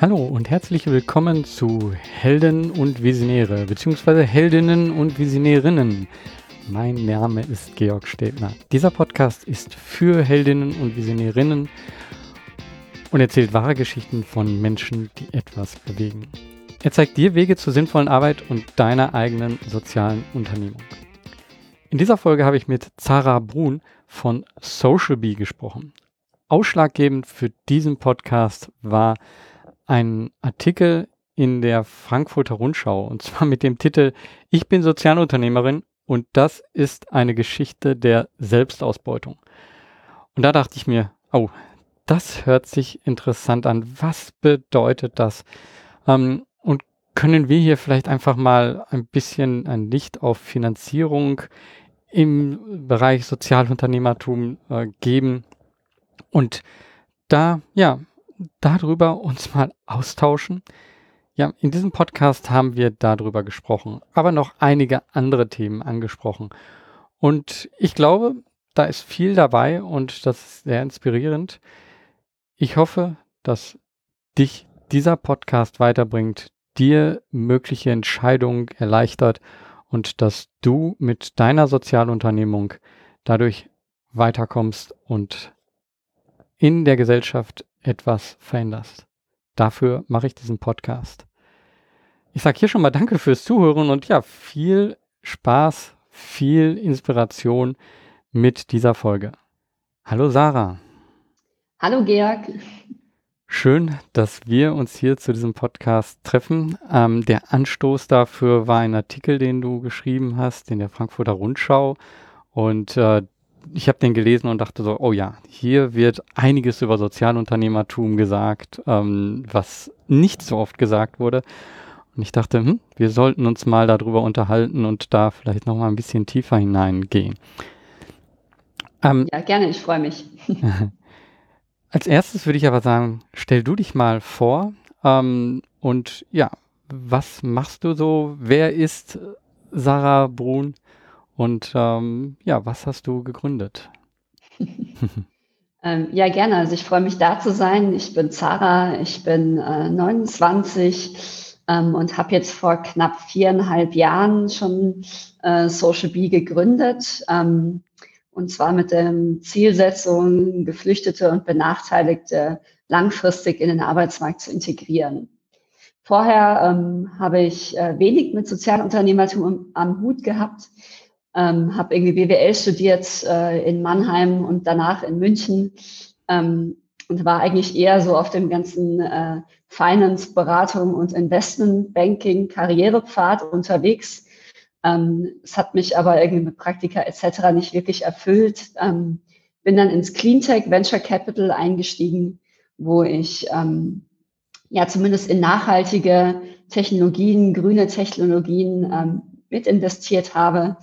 Hallo und herzlich willkommen zu Helden und Visionäre, beziehungsweise Heldinnen und Visionärinnen. Mein Name ist Georg Stebner. Dieser Podcast ist für Heldinnen und Visionärinnen und erzählt wahre Geschichten von Menschen, die etwas bewegen. Er zeigt dir Wege zur sinnvollen Arbeit und deiner eigenen sozialen Unternehmung. In dieser Folge habe ich mit Zara Brun von Social Bee gesprochen. Ausschlaggebend für diesen Podcast war einen Artikel in der Frankfurter Rundschau und zwar mit dem Titel Ich bin Sozialunternehmerin und das ist eine Geschichte der Selbstausbeutung. Und da dachte ich mir, oh, das hört sich interessant an. Was bedeutet das? Ähm, und können wir hier vielleicht einfach mal ein bisschen ein Licht auf Finanzierung im Bereich Sozialunternehmertum äh, geben und da, ja, darüber uns mal austauschen. Ja, in diesem Podcast haben wir darüber gesprochen, aber noch einige andere Themen angesprochen. Und ich glaube, da ist viel dabei und das ist sehr inspirierend. Ich hoffe, dass dich dieser Podcast weiterbringt, dir mögliche Entscheidungen erleichtert und dass du mit deiner Sozialunternehmung dadurch weiterkommst und in der Gesellschaft etwas veränderst. Dafür mache ich diesen Podcast. Ich sage hier schon mal Danke fürs Zuhören und ja, viel Spaß, viel Inspiration mit dieser Folge. Hallo Sarah. Hallo Georg. Schön, dass wir uns hier zu diesem Podcast treffen. Ähm, der Anstoß dafür war ein Artikel, den du geschrieben hast in der Frankfurter Rundschau. Und äh, ich habe den gelesen und dachte so, oh ja, hier wird einiges über Sozialunternehmertum gesagt, ähm, was nicht so oft gesagt wurde. Und ich dachte, hm, wir sollten uns mal darüber unterhalten und da vielleicht noch mal ein bisschen tiefer hineingehen. Ähm, ja, gerne, ich freue mich. als erstes würde ich aber sagen, stell du dich mal vor ähm, und ja, was machst du so? Wer ist Sarah Brun? Und ähm, ja, was hast du gegründet? ähm, ja, gerne. Also ich freue mich da zu sein. Ich bin Zara, ich bin äh, 29 ähm, und habe jetzt vor knapp viereinhalb Jahren schon äh, Social Bee gegründet. Ähm, und zwar mit der Zielsetzung, Geflüchtete und Benachteiligte langfristig in den Arbeitsmarkt zu integrieren. Vorher ähm, habe ich äh, wenig mit Sozialunternehmertum am Hut gehabt ähm, habe irgendwie BWL studiert äh, in Mannheim und danach in München ähm, und war eigentlich eher so auf dem ganzen äh, Finance, Beratung und Investment Banking Karrierepfad unterwegs. Ähm, es hat mich aber irgendwie mit Praktika etc. nicht wirklich erfüllt. Ähm, bin dann ins Cleantech Venture Capital eingestiegen, wo ich ähm, ja zumindest in nachhaltige Technologien, grüne Technologien ähm, mit investiert habe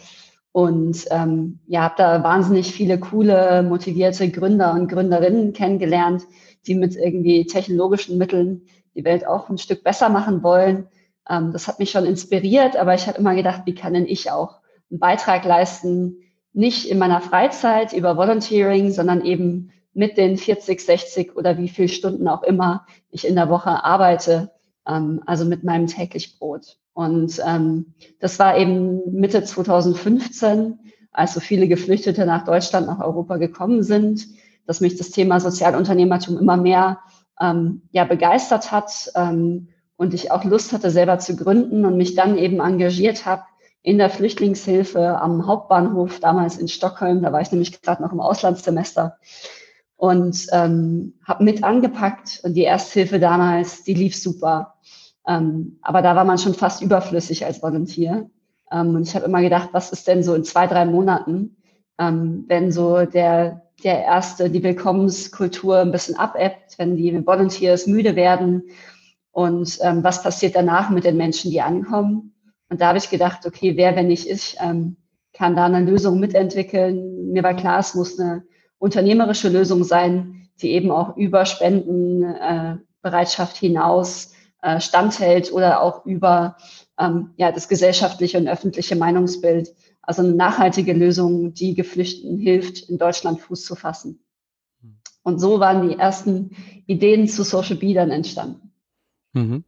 und ähm, ja, habe da wahnsinnig viele coole, motivierte Gründer und Gründerinnen kennengelernt, die mit irgendwie technologischen Mitteln die Welt auch ein Stück besser machen wollen. Ähm, das hat mich schon inspiriert, aber ich habe immer gedacht, wie kann denn ich auch einen Beitrag leisten, nicht in meiner Freizeit über Volunteering, sondern eben mit den 40, 60 oder wie viel Stunden auch immer ich in der Woche arbeite, ähm, also mit meinem täglich Brot. Und ähm, das war eben Mitte 2015, als so viele Geflüchtete nach Deutschland, nach Europa gekommen sind, dass mich das Thema Sozialunternehmertum immer mehr ähm, ja, begeistert hat ähm, und ich auch Lust hatte, selber zu gründen und mich dann eben engagiert habe in der Flüchtlingshilfe am Hauptbahnhof, damals in Stockholm. Da war ich nämlich gerade noch im Auslandssemester und ähm, habe mit angepackt und die Ersthilfe damals, die lief super. Ähm, aber da war man schon fast überflüssig als Volunteer. Ähm, und ich habe immer gedacht, was ist denn so in zwei, drei Monaten, ähm, wenn so der, der erste, die Willkommenskultur ein bisschen abebbt, wenn die Volunteers müde werden und ähm, was passiert danach mit den Menschen, die ankommen. Und da habe ich gedacht, okay, wer, wenn nicht ich, ähm, kann da eine Lösung mitentwickeln. Mir war klar, es muss eine unternehmerische Lösung sein, die eben auch über Spendenbereitschaft äh, hinaus äh, standhält oder auch über ähm, ja, das gesellschaftliche und öffentliche Meinungsbild. Also eine nachhaltige Lösung, die Geflüchteten hilft, in Deutschland Fuß zu fassen. Und so waren die ersten Ideen zu Social Bee dann entstanden. Mhm.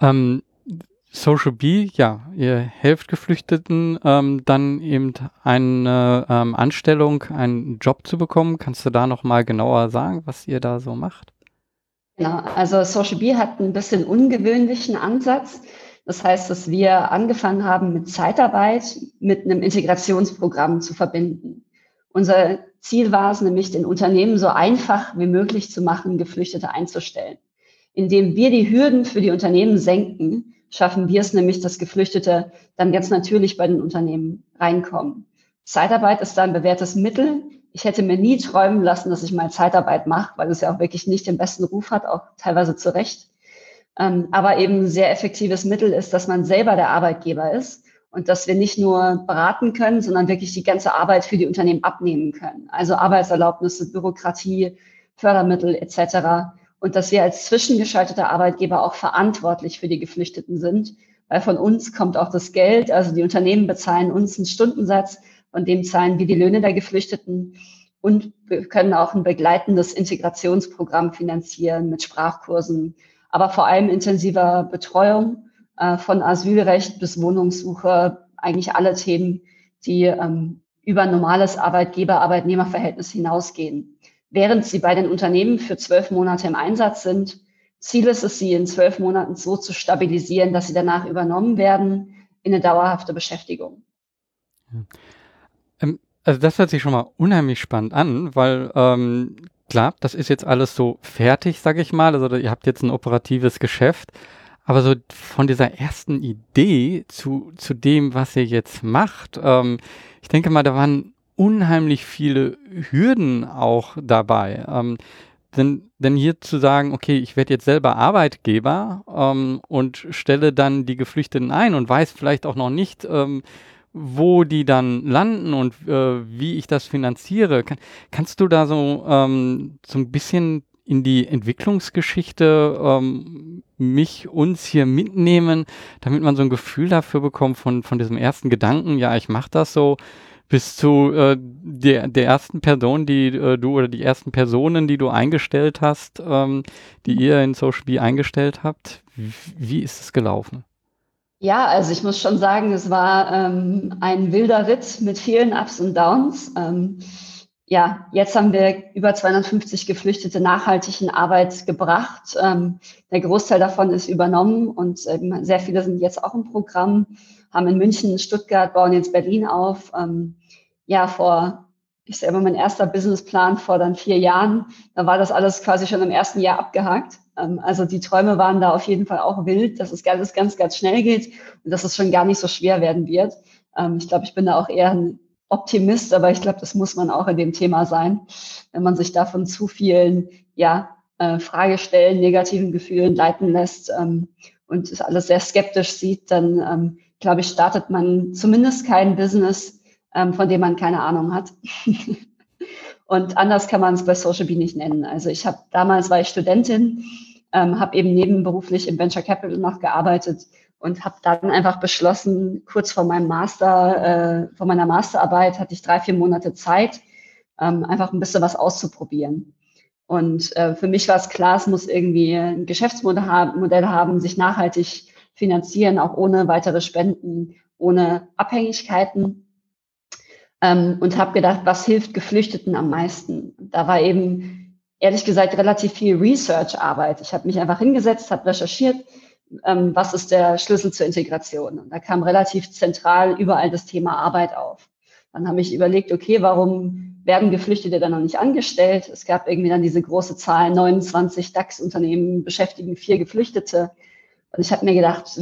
Ähm, Social B, ja, ihr helft Geflüchteten ähm, dann eben eine ähm, Anstellung, einen Job zu bekommen. Kannst du da nochmal genauer sagen, was ihr da so macht? Genau, also Social B hat ein bisschen ungewöhnlichen Ansatz. Das heißt, dass wir angefangen haben, mit Zeitarbeit mit einem Integrationsprogramm zu verbinden. Unser Ziel war es nämlich, den Unternehmen so einfach wie möglich zu machen, Geflüchtete einzustellen. Indem wir die Hürden für die Unternehmen senken, schaffen wir es nämlich, dass Geflüchtete dann ganz natürlich bei den Unternehmen reinkommen. Zeitarbeit ist da ein bewährtes Mittel. Ich hätte mir nie träumen lassen, dass ich mal Zeitarbeit mache, weil es ja auch wirklich nicht den besten Ruf hat, auch teilweise zu Recht. Ähm, aber eben ein sehr effektives Mittel ist, dass man selber der Arbeitgeber ist und dass wir nicht nur beraten können, sondern wirklich die ganze Arbeit für die Unternehmen abnehmen können. Also Arbeitserlaubnisse, Bürokratie, Fördermittel etc und dass wir als zwischengeschalteter Arbeitgeber auch verantwortlich für die Geflüchteten sind, weil von uns kommt auch das Geld, also die Unternehmen bezahlen uns einen Stundensatz, von dem zahlen wir die Löhne der Geflüchteten und wir können auch ein begleitendes Integrationsprogramm finanzieren mit Sprachkursen, aber vor allem intensiver Betreuung äh, von Asylrecht bis Wohnungssuche, eigentlich alle Themen, die ähm, über normales Arbeitgeber-Arbeitnehmer-Verhältnis hinausgehen während sie bei den Unternehmen für zwölf Monate im Einsatz sind. Ziel ist es, sie in zwölf Monaten so zu stabilisieren, dass sie danach übernommen werden in eine dauerhafte Beschäftigung. Ja. Also das hört sich schon mal unheimlich spannend an, weil ähm, klar, das ist jetzt alles so fertig, sage ich mal. Also ihr habt jetzt ein operatives Geschäft, aber so von dieser ersten Idee zu, zu dem, was ihr jetzt macht, ähm, ich denke mal, da waren unheimlich viele Hürden auch dabei. Ähm, denn, denn hier zu sagen, okay, ich werde jetzt selber Arbeitgeber ähm, und stelle dann die Geflüchteten ein und weiß vielleicht auch noch nicht, ähm, wo die dann landen und äh, wie ich das finanziere. Kann, kannst du da so, ähm, so ein bisschen in die Entwicklungsgeschichte ähm, mich, uns hier mitnehmen, damit man so ein Gefühl dafür bekommt von, von diesem ersten Gedanken, ja, ich mache das so, bis zu äh, der, der ersten Person, die äh, du oder die ersten Personen, die du eingestellt hast, ähm, die ihr in Social B eingestellt habt. Wie, wie ist es gelaufen? Ja, also ich muss schon sagen, es war ähm, ein wilder Ritt mit vielen Ups und Downs. Ähm, ja, jetzt haben wir über 250 Geflüchtete nachhaltig in Arbeit gebracht. Ähm, der Großteil davon ist übernommen und ähm, sehr viele sind jetzt auch im Programm haben in München, Stuttgart, bauen jetzt Berlin auf. Ähm, ja, vor, ich selber mein erster Businessplan vor dann vier Jahren, da war das alles quasi schon im ersten Jahr abgehakt. Ähm, also die Träume waren da auf jeden Fall auch wild, dass es alles ganz, ganz schnell geht und dass es schon gar nicht so schwer werden wird. Ähm, ich glaube, ich bin da auch eher ein Optimist, aber ich glaube, das muss man auch in dem Thema sein. Wenn man sich davon zu vielen, ja, äh, Fragestellen, negativen Gefühlen leiten lässt ähm, und es alles sehr skeptisch sieht, dann ähm, glaube ich, startet man zumindest kein Business, ähm, von dem man keine Ahnung hat. Und anders kann man es bei Social Bee nicht nennen. Also ich habe damals war ich Studentin, ähm, habe eben nebenberuflich im Venture Capital noch gearbeitet und habe dann einfach beschlossen, kurz vor meinem Master, äh, vor meiner Masterarbeit hatte ich drei, vier Monate Zeit, ähm, einfach ein bisschen was auszuprobieren. Und äh, für mich war es klar, es muss irgendwie ein Geschäftsmodell haben, sich nachhaltig finanzieren, auch ohne weitere Spenden, ohne Abhängigkeiten. Ähm, und habe gedacht, was hilft Geflüchteten am meisten? Da war eben, ehrlich gesagt, relativ viel Research-Arbeit. Ich habe mich einfach hingesetzt, habe recherchiert, ähm, was ist der Schlüssel zur Integration? Und da kam relativ zentral überall das Thema Arbeit auf. Dann habe ich überlegt, okay, warum werden Geflüchtete dann noch nicht angestellt? Es gab irgendwie dann diese große Zahl, 29 DAX-Unternehmen beschäftigen vier Geflüchtete. Und ich habe mir gedacht,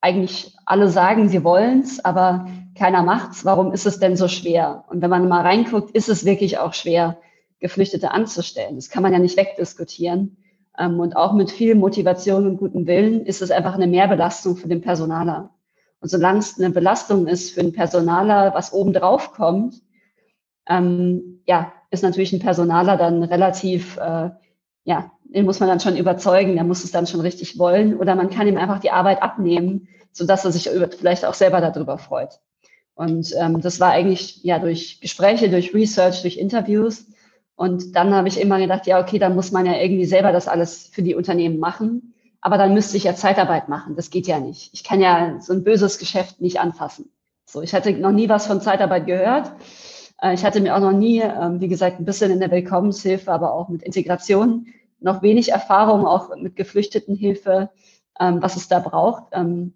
eigentlich alle sagen, sie wollen's, aber keiner macht's. Warum ist es denn so schwer? Und wenn man mal reinguckt, ist es wirklich auch schwer, Geflüchtete anzustellen. Das kann man ja nicht wegdiskutieren. Ähm, und auch mit viel Motivation und gutem Willen ist es einfach eine Mehrbelastung für den Personaler. Und solange es eine Belastung ist für den Personaler, was oben drauf kommt, ähm, ja, ist natürlich ein Personaler dann relativ äh, ja, den muss man dann schon überzeugen, der muss es dann schon richtig wollen oder man kann ihm einfach die Arbeit abnehmen, sodass er sich vielleicht auch selber darüber freut. Und ähm, das war eigentlich ja durch Gespräche, durch Research, durch Interviews. Und dann habe ich immer gedacht, ja, okay, dann muss man ja irgendwie selber das alles für die Unternehmen machen. aber dann müsste ich ja Zeitarbeit machen. Das geht ja nicht. Ich kann ja so ein böses Geschäft nicht anfassen. So, ich hatte noch nie was von Zeitarbeit gehört. Äh, ich hatte mir auch noch nie, ähm, wie gesagt, ein bisschen in der Willkommenshilfe, aber auch mit Integration noch wenig Erfahrung, auch mit Geflüchtetenhilfe, ähm, was es da braucht. Ähm,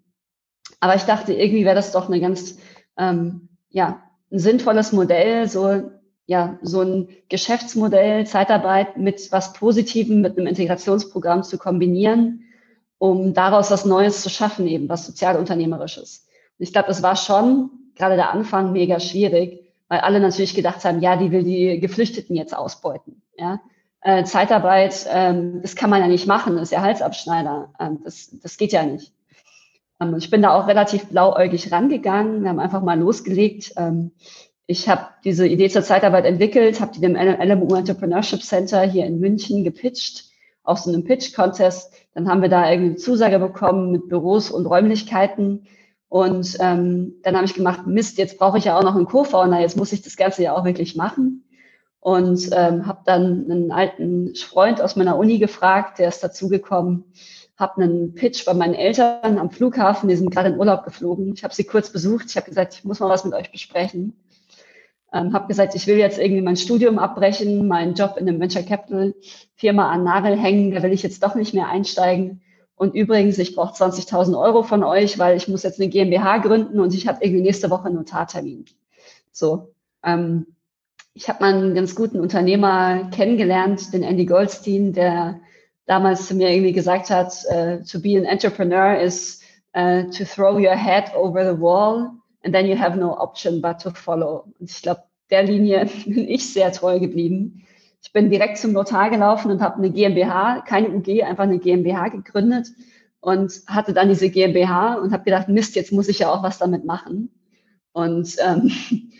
aber ich dachte, irgendwie wäre das doch eine ganz, ja, ein sinnvolles Modell, so ja, so ein Geschäftsmodell, Zeitarbeit mit was Positivem, mit einem Integrationsprogramm zu kombinieren, um daraus was Neues zu schaffen, eben was sozialunternehmerisches. Und ich glaube, das war schon gerade der Anfang mega schwierig, weil alle natürlich gedacht haben, ja, die will die Geflüchteten jetzt ausbeuten. Ja? Äh, Zeitarbeit, ähm, das kann man ja nicht machen, das ist ja Halsabschneider. Ähm, das, das geht ja nicht. Ähm, ich bin da auch relativ blauäugig rangegangen, wir haben einfach mal losgelegt. Ähm, ich habe diese Idee zur Zeitarbeit entwickelt, habe die dem LMU Entrepreneurship Center hier in München gepitcht, auf so einem Pitch-Contest. Dann haben wir da irgendwie Zusage bekommen mit Büros und Räumlichkeiten. Und ähm, dann habe ich gemacht, Mist, jetzt brauche ich ja auch noch einen Co-Founder, jetzt muss ich das Ganze ja auch wirklich machen. Und ähm, habe dann einen alten Freund aus meiner Uni gefragt, der ist dazugekommen, habe einen Pitch bei meinen Eltern am Flughafen, die sind gerade in Urlaub geflogen. Ich habe sie kurz besucht, ich habe gesagt, ich muss mal was mit euch besprechen ähm, habe gesagt, ich will jetzt irgendwie mein Studium abbrechen, meinen Job in einem Venture Capital Firma an Nagel hängen, da will ich jetzt doch nicht mehr einsteigen. Und übrigens, ich brauche 20.000 Euro von euch, weil ich muss jetzt eine GmbH gründen und ich habe irgendwie nächste Woche einen Notartermin. So, ähm, ich habe mal einen ganz guten Unternehmer kennengelernt, den Andy Goldstein, der damals zu mir irgendwie gesagt hat, uh, to be an entrepreneur is uh, to throw your head over the wall and then you have no option but to follow. Und ich glaube, der Linie bin ich sehr treu geblieben. Ich bin direkt zum Notar gelaufen und habe eine GmbH, keine UG, einfach eine GmbH gegründet und hatte dann diese GmbH und habe gedacht, Mist, jetzt muss ich ja auch was damit machen. Und ähm,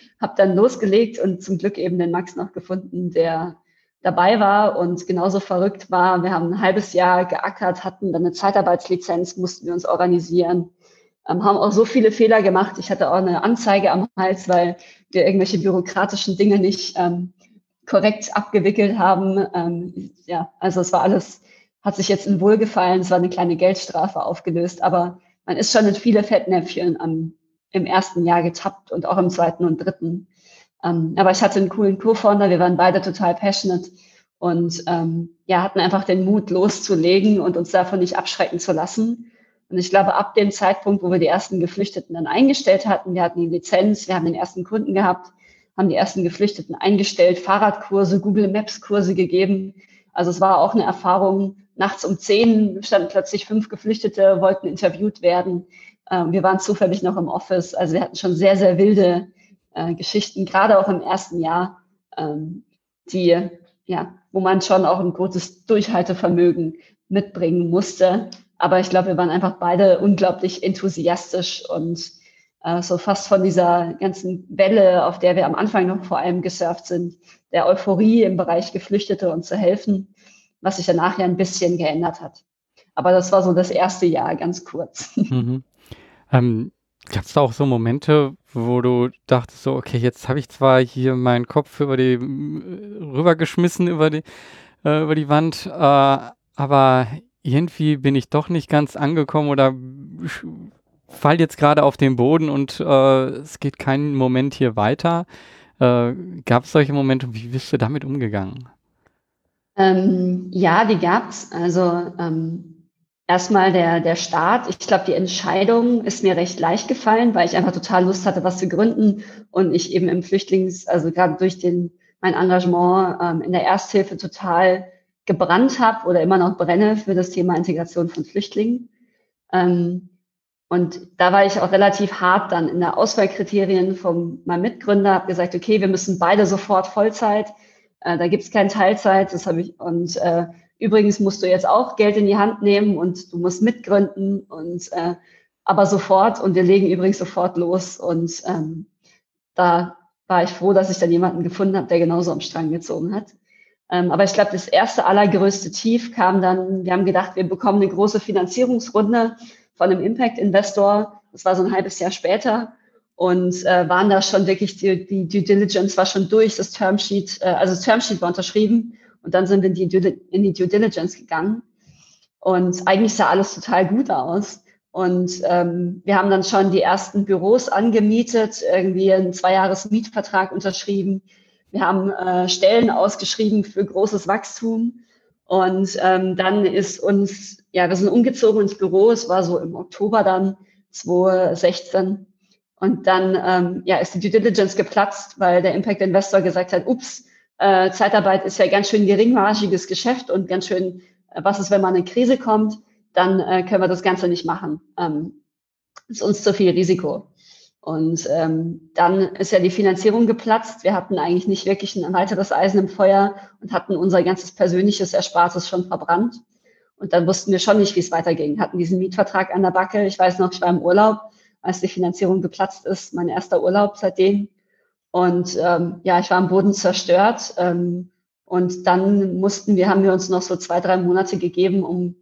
habe dann losgelegt und zum Glück eben den Max noch gefunden, der dabei war und genauso verrückt war. Wir haben ein halbes Jahr geackert, hatten dann eine Zeitarbeitslizenz, mussten wir uns organisieren ähm, haben auch so viele Fehler gemacht. Ich hatte auch eine Anzeige am Hals, weil wir irgendwelche bürokratischen Dinge nicht ähm, korrekt abgewickelt haben. Ähm, ja, also es war alles, hat sich jetzt in Wohlgefallen, es war eine kleine Geldstrafe aufgelöst, aber man ist schon in viele Fettnäpfchen am, im ersten Jahr getappt und auch im zweiten und dritten. Ähm, aber ich hatte einen coolen Co-Founder, wir waren beide total passionate und ähm, ja, hatten einfach den Mut loszulegen und uns davon nicht abschrecken zu lassen. Und ich glaube, ab dem Zeitpunkt, wo wir die ersten Geflüchteten dann eingestellt hatten, wir hatten die Lizenz, wir haben den ersten Kunden gehabt, haben die ersten Geflüchteten eingestellt, Fahrradkurse, Google Maps Kurse gegeben. Also es war auch eine Erfahrung. Nachts um zehn standen plötzlich fünf Geflüchtete, wollten interviewt werden. Ähm, wir waren zufällig noch im Office. Also wir hatten schon sehr, sehr wilde äh, Geschichten, gerade auch im ersten Jahr, ähm, die, ja, wo man schon auch ein großes Durchhaltevermögen mitbringen musste, aber ich glaube, wir waren einfach beide unglaublich enthusiastisch und äh, so fast von dieser ganzen Welle, auf der wir am Anfang noch vor allem gesurft sind, der Euphorie im Bereich Geflüchtete und zu helfen, was sich danach ja ein bisschen geändert hat. Aber das war so das erste Jahr, ganz kurz. Mhm. Ähm, Gab es da auch so Momente, wo du dachtest, so, okay, jetzt habe ich zwar hier meinen Kopf über die rübergeschmissen über die, äh, über die Wand, äh, aber irgendwie bin ich doch nicht ganz angekommen oder fall jetzt gerade auf den Boden und äh, es geht keinen Moment hier weiter. Äh, gab es solche Momente? Wie bist du damit umgegangen? Ähm, ja, die gab es. Also ähm, erstmal der, der Start. Ich glaube, die Entscheidung ist mir recht leicht gefallen, weil ich einfach total Lust hatte, was zu gründen und ich eben im Flüchtlings-, also gerade durch den, mein Engagement ähm, in der Ersthilfe total gebrannt habe oder immer noch brenne für das Thema Integration von Flüchtlingen. Ähm, und da war ich auch relativ hart dann in der Auswahlkriterien von meinem Mitgründer, habe gesagt, okay, wir müssen beide sofort Vollzeit, äh, da gibt es keine Teilzeit, das habe ich, und äh, übrigens musst du jetzt auch Geld in die Hand nehmen und du musst mitgründen und äh, aber sofort und wir legen übrigens sofort los und ähm, da war ich froh, dass ich dann jemanden gefunden habe, der genauso am Strang gezogen hat. Ähm, aber ich glaube, das erste allergrößte Tief kam dann, wir haben gedacht, wir bekommen eine große Finanzierungsrunde von einem Impact-Investor. Das war so ein halbes Jahr später und äh, waren da schon wirklich, die, die Due Diligence war schon durch, das Termsheet, äh, also das Termsheet war unterschrieben und dann sind wir in die, in die Due Diligence gegangen. Und eigentlich sah alles total gut aus. Und ähm, wir haben dann schon die ersten Büros angemietet, irgendwie einen Zweijahres-Mietvertrag unterschrieben. Wir haben äh, Stellen ausgeschrieben für großes Wachstum. Und ähm, dann ist uns, ja, wir sind umgezogen ins Büro. Es war so im Oktober dann 2016. Und dann ähm, ja, ist die Due Diligence geplatzt, weil der Impact Investor gesagt hat, ups, äh, Zeitarbeit ist ja ganz schön geringmargiges Geschäft und ganz schön, äh, was ist, wenn mal eine Krise kommt, dann äh, können wir das Ganze nicht machen. Ähm, ist uns zu viel Risiko. Und ähm, dann ist ja die Finanzierung geplatzt. Wir hatten eigentlich nicht wirklich ein weiteres Eisen im Feuer und hatten unser ganzes persönliches Erspartes schon verbrannt. Und dann wussten wir schon nicht, wie es weiterging. Hatten diesen Mietvertrag an der Backe. Ich weiß noch, ich war im Urlaub als die Finanzierung geplatzt ist, mein erster Urlaub seitdem. Und ähm, ja, ich war am Boden zerstört. Ähm, und dann mussten wir, haben wir uns noch so zwei, drei Monate gegeben, um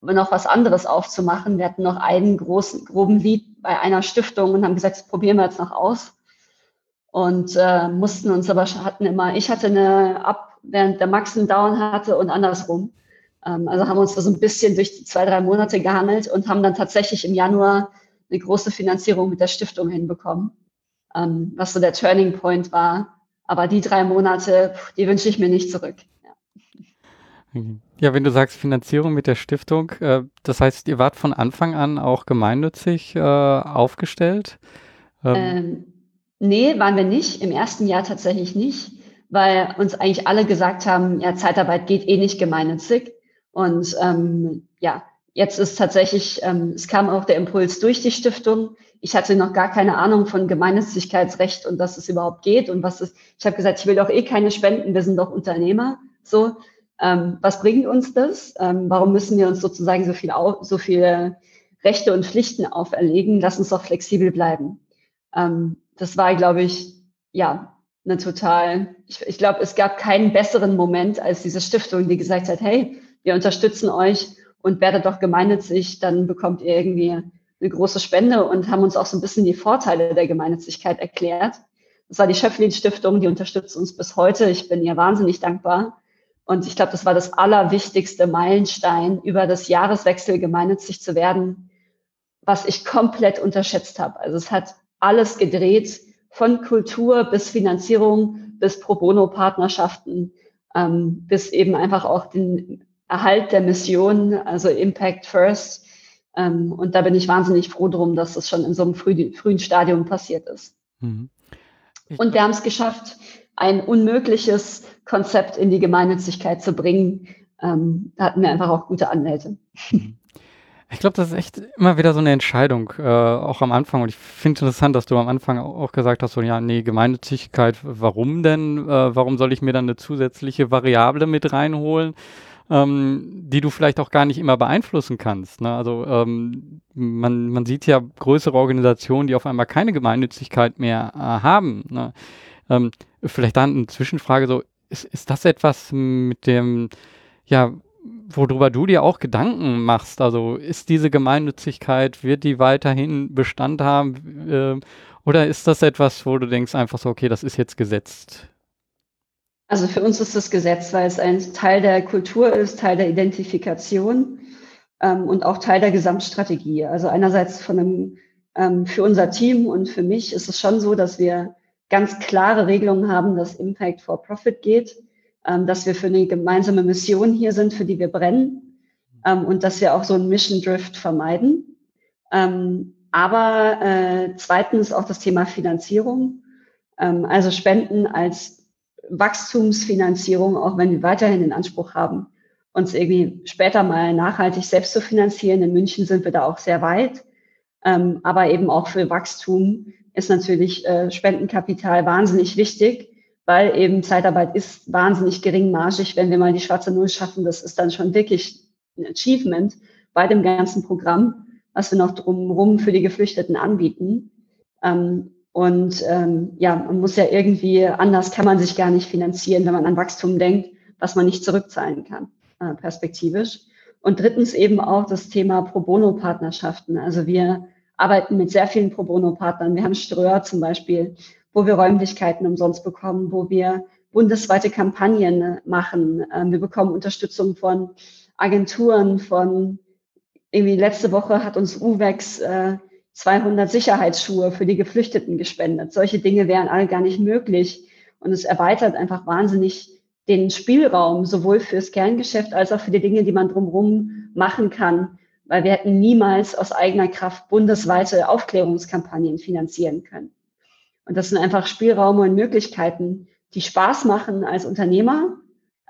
noch was anderes aufzumachen. Wir hatten noch einen großen, groben Lied bei einer Stiftung und haben gesagt, das probieren wir jetzt noch aus. Und äh, mussten uns aber, hatten immer, ich hatte eine Ab, während der Max einen Down hatte und andersrum. Ähm, also haben uns da so ein bisschen durch die zwei, drei Monate gehandelt und haben dann tatsächlich im Januar eine große Finanzierung mit der Stiftung hinbekommen, ähm, was so der Turning Point war. Aber die drei Monate, die wünsche ich mir nicht zurück. Ja. ja, wenn du sagst Finanzierung mit der Stiftung, äh, das heißt, ihr wart von Anfang an auch gemeinnützig äh, aufgestellt? Ähm, ähm, nee, waren wir nicht. Im ersten Jahr tatsächlich nicht, weil uns eigentlich alle gesagt haben, ja, Zeitarbeit geht eh nicht gemeinnützig. Und ähm, ja, Jetzt ist tatsächlich, ähm, es kam auch der Impuls durch die Stiftung. Ich hatte noch gar keine Ahnung von Gemeinnützigkeitsrecht und dass es überhaupt geht und was es. Ich habe gesagt, ich will doch eh keine Spenden, wir sind doch Unternehmer. So, ähm, was bringt uns das? Ähm, warum müssen wir uns sozusagen so viel, so viele Rechte und Pflichten auferlegen? Lass uns doch flexibel bleiben. Ähm, das war, glaube ich, ja, eine total. Ich, ich glaube, es gab keinen besseren Moment als diese Stiftung, die gesagt hat, hey, wir unterstützen euch und werdet doch gemeinnützig, dann bekommt ihr irgendwie eine große Spende und haben uns auch so ein bisschen die Vorteile der Gemeinnützigkeit erklärt. Das war die Schöpflin Stiftung, die unterstützt uns bis heute. Ich bin ihr wahnsinnig dankbar. Und ich glaube, das war das allerwichtigste Meilenstein, über das Jahreswechsel gemeinnützig zu werden, was ich komplett unterschätzt habe. Also es hat alles gedreht, von Kultur bis Finanzierung, bis Pro Bono-Partnerschaften, ähm, bis eben einfach auch den Erhalt der Mission, also Impact First. Ähm, und da bin ich wahnsinnig froh drum, dass das schon in so einem früh, frühen Stadium passiert ist. Mhm. Und wir haben es geschafft, ein unmögliches Konzept in die Gemeinnützigkeit zu bringen. Ähm, da hatten wir einfach auch gute Anwälte. Mhm. Ich glaube, das ist echt immer wieder so eine Entscheidung, äh, auch am Anfang. Und ich finde interessant, dass du am Anfang auch gesagt hast, so ja, nee, Gemeinnützigkeit, warum denn? Äh, warum soll ich mir dann eine zusätzliche Variable mit reinholen? Ähm, die du vielleicht auch gar nicht immer beeinflussen kannst. Ne? Also ähm, man, man sieht ja größere Organisationen, die auf einmal keine Gemeinnützigkeit mehr äh, haben. Ne? Ähm, vielleicht dann eine Zwischenfrage so, ist, ist das etwas mit dem, ja, worüber du dir auch Gedanken machst? Also ist diese Gemeinnützigkeit, wird die weiterhin Bestand haben? Äh, oder ist das etwas, wo du denkst einfach so, okay, das ist jetzt gesetzt? Also für uns ist das Gesetz, weil es ein Teil der Kultur ist, Teil der Identifikation ähm, und auch Teil der Gesamtstrategie. Also einerseits von einem, ähm, für unser Team und für mich ist es schon so, dass wir ganz klare Regelungen haben, dass Impact for Profit geht, ähm, dass wir für eine gemeinsame Mission hier sind, für die wir brennen ähm, und dass wir auch so einen Mission Drift vermeiden. Ähm, aber äh, zweitens auch das Thema Finanzierung, ähm, also Spenden als Wachstumsfinanzierung, auch wenn wir weiterhin den Anspruch haben, uns irgendwie später mal nachhaltig selbst zu finanzieren. In München sind wir da auch sehr weit. Ähm, aber eben auch für Wachstum ist natürlich äh, Spendenkapital wahnsinnig wichtig, weil eben Zeitarbeit ist wahnsinnig geringmargig. Wenn wir mal die schwarze Null schaffen, das ist dann schon wirklich ein Achievement bei dem ganzen Programm, was wir noch drumherum für die Geflüchteten anbieten. Ähm, und ähm, ja, man muss ja irgendwie, anders kann man sich gar nicht finanzieren, wenn man an Wachstum denkt, was man nicht zurückzahlen kann, äh, perspektivisch. Und drittens eben auch das Thema Pro Bono-Partnerschaften. Also wir arbeiten mit sehr vielen Pro Bono-Partnern. Wir haben Ströer zum Beispiel, wo wir Räumlichkeiten umsonst bekommen, wo wir bundesweite Kampagnen machen. Ähm, wir bekommen Unterstützung von Agenturen, von irgendwie letzte Woche hat uns UVEX äh, 200 Sicherheitsschuhe für die Geflüchteten gespendet. Solche Dinge wären alle gar nicht möglich. Und es erweitert einfach wahnsinnig den Spielraum, sowohl fürs Kerngeschäft als auch für die Dinge, die man drumherum machen kann. Weil wir hätten niemals aus eigener Kraft bundesweite Aufklärungskampagnen finanzieren können. Und das sind einfach Spielräume und Möglichkeiten, die Spaß machen als Unternehmer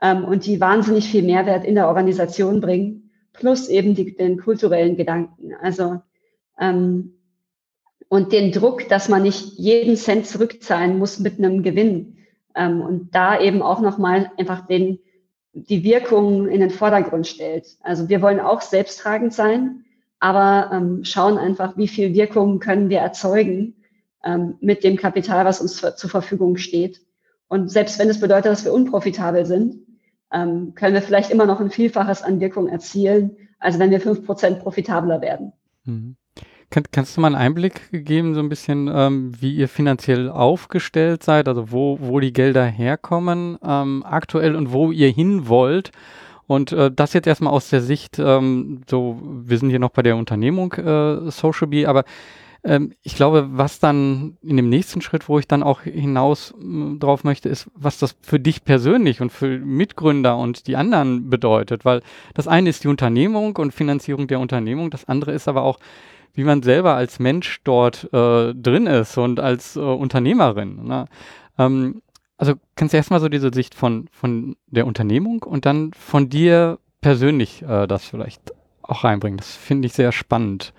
ähm, und die wahnsinnig viel Mehrwert in der Organisation bringen, plus eben die, den kulturellen Gedanken. Also ähm, und den Druck, dass man nicht jeden Cent zurückzahlen muss mit einem Gewinn. Ähm, und da eben auch nochmal einfach den, die Wirkung in den Vordergrund stellt. Also wir wollen auch selbsttragend sein, aber ähm, schauen einfach, wie viel Wirkung können wir erzeugen ähm, mit dem Kapital, was uns zur Verfügung steht. Und selbst wenn es bedeutet, dass wir unprofitabel sind, ähm, können wir vielleicht immer noch ein Vielfaches an Wirkung erzielen, als wenn wir fünf Prozent profitabler werden. Mhm. Kann, kannst du mal einen Einblick geben, so ein bisschen, ähm, wie ihr finanziell aufgestellt seid, also wo, wo die Gelder herkommen ähm, aktuell und wo ihr hin wollt? Und äh, das jetzt erstmal aus der Sicht, ähm, so, wir sind hier noch bei der Unternehmung äh, Social Bee, aber ähm, ich glaube, was dann in dem nächsten Schritt, wo ich dann auch hinaus drauf möchte, ist, was das für dich persönlich und für Mitgründer und die anderen bedeutet. Weil das eine ist die Unternehmung und Finanzierung der Unternehmung, das andere ist aber auch, wie man selber als Mensch dort äh, drin ist und als äh, Unternehmerin. Ne? Ähm, also kannst du erstmal so diese Sicht von, von der Unternehmung und dann von dir persönlich äh, das vielleicht auch reinbringen. Das finde ich sehr spannend.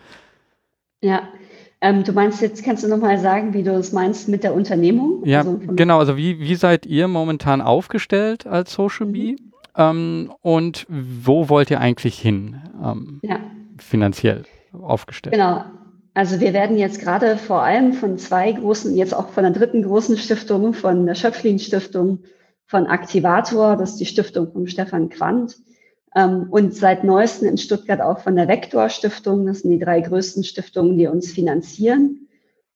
Ja, ähm, du meinst jetzt, kannst du nochmal sagen, wie du es meinst mit der Unternehmung? Ja, also genau. Also wie, wie seid ihr momentan aufgestellt als Social mhm. Bee? Ähm, und wo wollt ihr eigentlich hin ähm, ja. finanziell? Aufgestellt? Genau. Also wir werden jetzt gerade vor allem von zwei großen, jetzt auch von der dritten großen Stiftung, von der Schöpflin Stiftung, von Activator, das ist die Stiftung von Stefan Quandt, ähm, und seit neuestem in Stuttgart auch von der Vektor Stiftung. Das sind die drei größten Stiftungen, die uns finanzieren.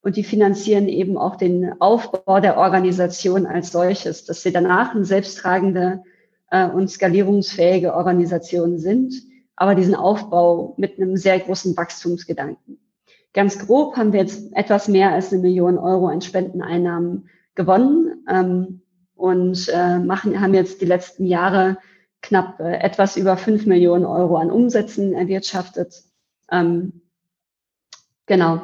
Und die finanzieren eben auch den Aufbau der Organisation als solches, dass wir danach eine selbsttragende äh, und skalierungsfähige Organisation sind aber diesen Aufbau mit einem sehr großen Wachstumsgedanken. Ganz grob haben wir jetzt etwas mehr als eine Million Euro an Spendeneinnahmen gewonnen ähm, und äh, machen, haben jetzt die letzten Jahre knapp äh, etwas über fünf Millionen Euro an Umsätzen erwirtschaftet. Ähm, genau.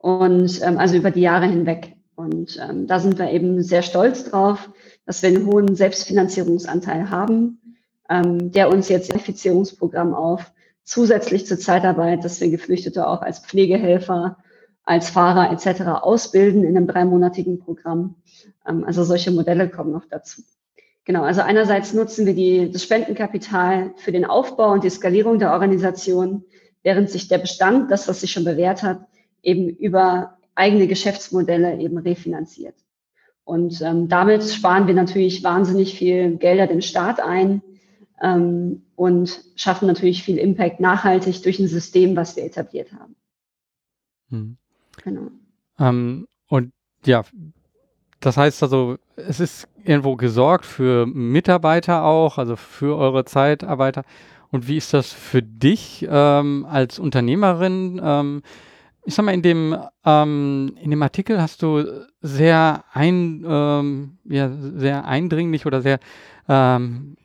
Und ähm, also über die Jahre hinweg. Und ähm, da sind wir eben sehr stolz drauf, dass wir einen hohen Selbstfinanzierungsanteil haben ähm, der uns jetzt Qualifizierungsprogramm auf, zusätzlich zur Zeitarbeit, dass wir Geflüchtete auch als Pflegehelfer, als Fahrer etc. ausbilden in einem dreimonatigen Programm. Ähm, also solche Modelle kommen noch dazu. Genau, also einerseits nutzen wir die, das Spendenkapital für den Aufbau und die Skalierung der Organisation, während sich der Bestand, das, was sich schon bewährt hat, eben über eigene Geschäftsmodelle eben refinanziert. Und ähm, damit sparen wir natürlich wahnsinnig viel Gelder dem Staat ein, ähm, und schaffen natürlich viel Impact nachhaltig durch ein System, was wir etabliert haben. Hm. Genau. Ähm, und ja, das heißt also, es ist irgendwo gesorgt für Mitarbeiter auch, also für eure Zeitarbeiter. Und wie ist das für dich ähm, als Unternehmerin? Ähm, ich sag mal, in dem, ähm, in dem Artikel hast du sehr, ein, ähm, ja, sehr eindringlich oder sehr ähm,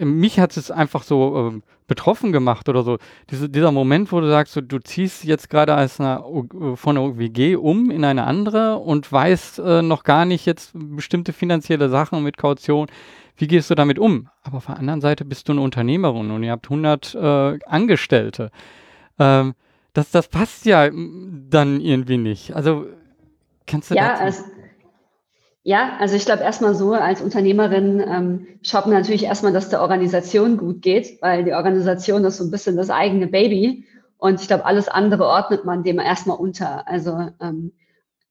mich hat es einfach so äh, betroffen gemacht oder so. Diese, dieser Moment, wo du sagst, so, du ziehst jetzt gerade als eine, äh, von einer WG um in eine andere und weißt äh, noch gar nicht jetzt bestimmte finanzielle Sachen mit Kaution. Wie gehst du damit um? Aber auf der anderen Seite bist du eine Unternehmerin und ihr habt 100 äh, Angestellte. Ähm, das, das passt ja dann irgendwie nicht. Also kannst du ja, dazu? Ja, also ich glaube erstmal so, als Unternehmerin ähm, schaut man natürlich erstmal, dass der Organisation gut geht, weil die Organisation ist so ein bisschen das eigene Baby. Und ich glaube, alles andere ordnet man dem erstmal unter. Also ähm,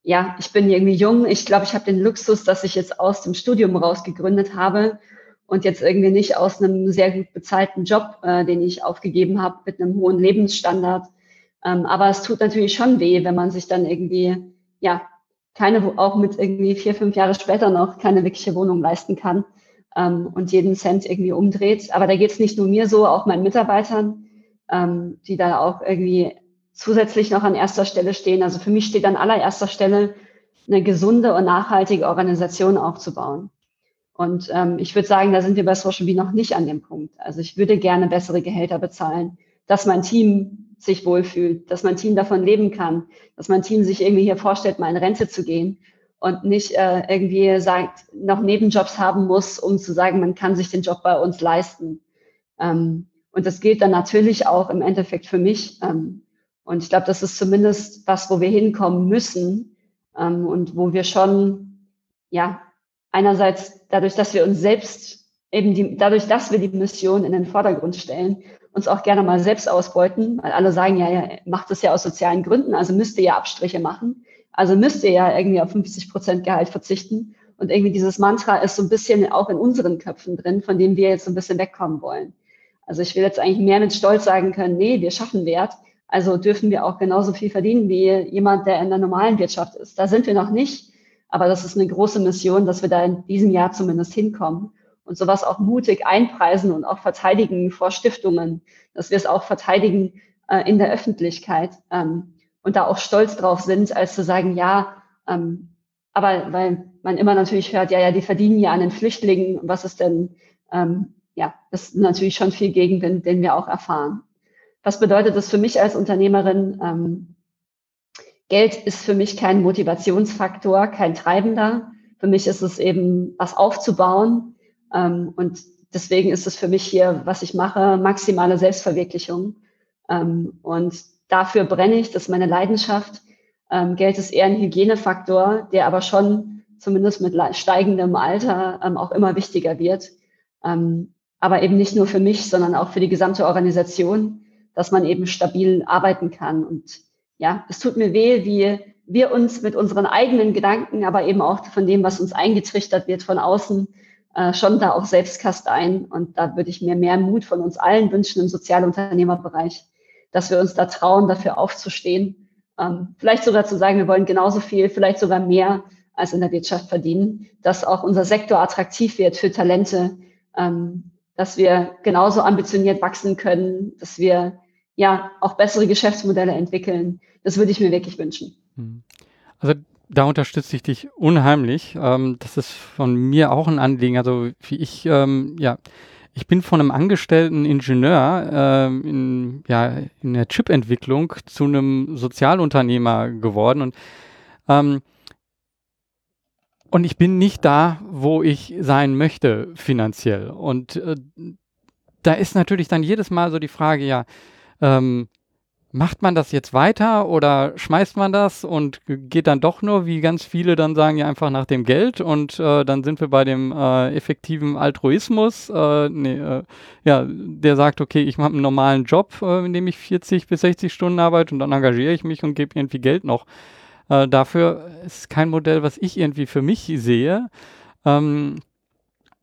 ja, ich bin irgendwie jung. Ich glaube, ich habe den Luxus, dass ich jetzt aus dem Studium raus gegründet habe und jetzt irgendwie nicht aus einem sehr gut bezahlten Job, äh, den ich aufgegeben habe, mit einem hohen Lebensstandard. Ähm, aber es tut natürlich schon weh, wenn man sich dann irgendwie ja keine, auch mit irgendwie vier, fünf Jahre später noch keine wirkliche Wohnung leisten kann. ähm, und jeden Cent irgendwie umdreht. Aber da geht es nicht nur mir so, auch meinen Mitarbeitern, ähm, die da auch irgendwie zusätzlich noch an erster Stelle stehen. Also für mich steht an allererster Stelle, eine gesunde und nachhaltige Organisation aufzubauen. Und ähm, ich würde sagen, da sind wir bei Social Bee noch nicht an dem Punkt. Also ich würde gerne bessere Gehälter bezahlen, dass mein Team sich wohlfühlt, dass mein Team davon leben kann, dass mein Team sich irgendwie hier vorstellt, mal in Rente zu gehen und nicht äh, irgendwie sagt, noch Nebenjobs haben muss, um zu sagen, man kann sich den Job bei uns leisten. Ähm, und das gilt dann natürlich auch im Endeffekt für mich. Ähm, und ich glaube, das ist zumindest was, wo wir hinkommen müssen ähm, und wo wir schon, ja, einerseits dadurch, dass wir uns selbst eben die, dadurch, dass wir die Mission in den Vordergrund stellen, uns auch gerne mal selbst ausbeuten, weil alle sagen ja, ja macht das ja aus sozialen Gründen, also müsst ihr ja Abstriche machen. Also müsst ihr ja irgendwie auf 50 Prozent Gehalt verzichten. Und irgendwie dieses Mantra ist so ein bisschen auch in unseren Köpfen drin, von dem wir jetzt so ein bisschen wegkommen wollen. Also ich will jetzt eigentlich mehr mit Stolz sagen können, nee, wir schaffen Wert. Also dürfen wir auch genauso viel verdienen wie jemand, der in der normalen Wirtschaft ist. Da sind wir noch nicht. Aber das ist eine große Mission, dass wir da in diesem Jahr zumindest hinkommen und sowas auch mutig einpreisen und auch verteidigen vor Stiftungen, dass wir es auch verteidigen äh, in der Öffentlichkeit. Ähm, und da auch stolz drauf sind, als zu sagen, ja, ähm, aber weil man immer natürlich hört, ja, ja, die verdienen ja an den Flüchtlingen, was ist denn, ähm, ja, das ist natürlich schon viel Gegenwind, den wir auch erfahren. Was bedeutet das für mich als Unternehmerin? Ähm, Geld ist für mich kein Motivationsfaktor, kein Treibender. Für mich ist es eben, was aufzubauen. Ähm, und deswegen ist es für mich hier, was ich mache, maximale Selbstverwirklichung. Ähm, und dafür brenne ich, das ist meine Leidenschaft. Ähm, Geld ist eher ein Hygienefaktor, der aber schon zumindest mit steigendem Alter ähm, auch immer wichtiger wird. Ähm, aber eben nicht nur für mich, sondern auch für die gesamte Organisation, dass man eben stabil arbeiten kann. Und ja, es tut mir weh, wie wir uns mit unseren eigenen Gedanken, aber eben auch von dem, was uns eingetrichtert wird von außen, äh, schon da auch selbst ein. Und da würde ich mir mehr Mut von uns allen wünschen im Sozialunternehmerbereich, dass wir uns da trauen, dafür aufzustehen. Ähm, vielleicht sogar zu sagen, wir wollen genauso viel, vielleicht sogar mehr als in der Wirtschaft verdienen, dass auch unser Sektor attraktiv wird für Talente, ähm, dass wir genauso ambitioniert wachsen können, dass wir ja auch bessere Geschäftsmodelle entwickeln. Das würde ich mir wirklich wünschen. Hm. Also da unterstütze ich dich unheimlich. Ähm, das ist von mir auch ein Anliegen. Also wie ich ähm, ja ich bin von einem angestellten Ingenieur äh, in, ja, in der Chipentwicklung zu einem Sozialunternehmer geworden und ähm, und ich bin nicht da, wo ich sein möchte finanziell. Und äh, da ist natürlich dann jedes Mal so die Frage, ja, ähm, macht man das jetzt weiter oder schmeißt man das und geht dann doch nur, wie ganz viele dann sagen, ja einfach nach dem Geld und äh, dann sind wir bei dem äh, effektiven Altruismus. Äh, nee, äh, ja, der sagt, okay, ich mache einen normalen Job, äh, in dem ich 40 bis 60 Stunden arbeite und dann engagiere ich mich und gebe irgendwie Geld noch. Äh, dafür ist kein Modell, was ich irgendwie für mich sehe. Ähm,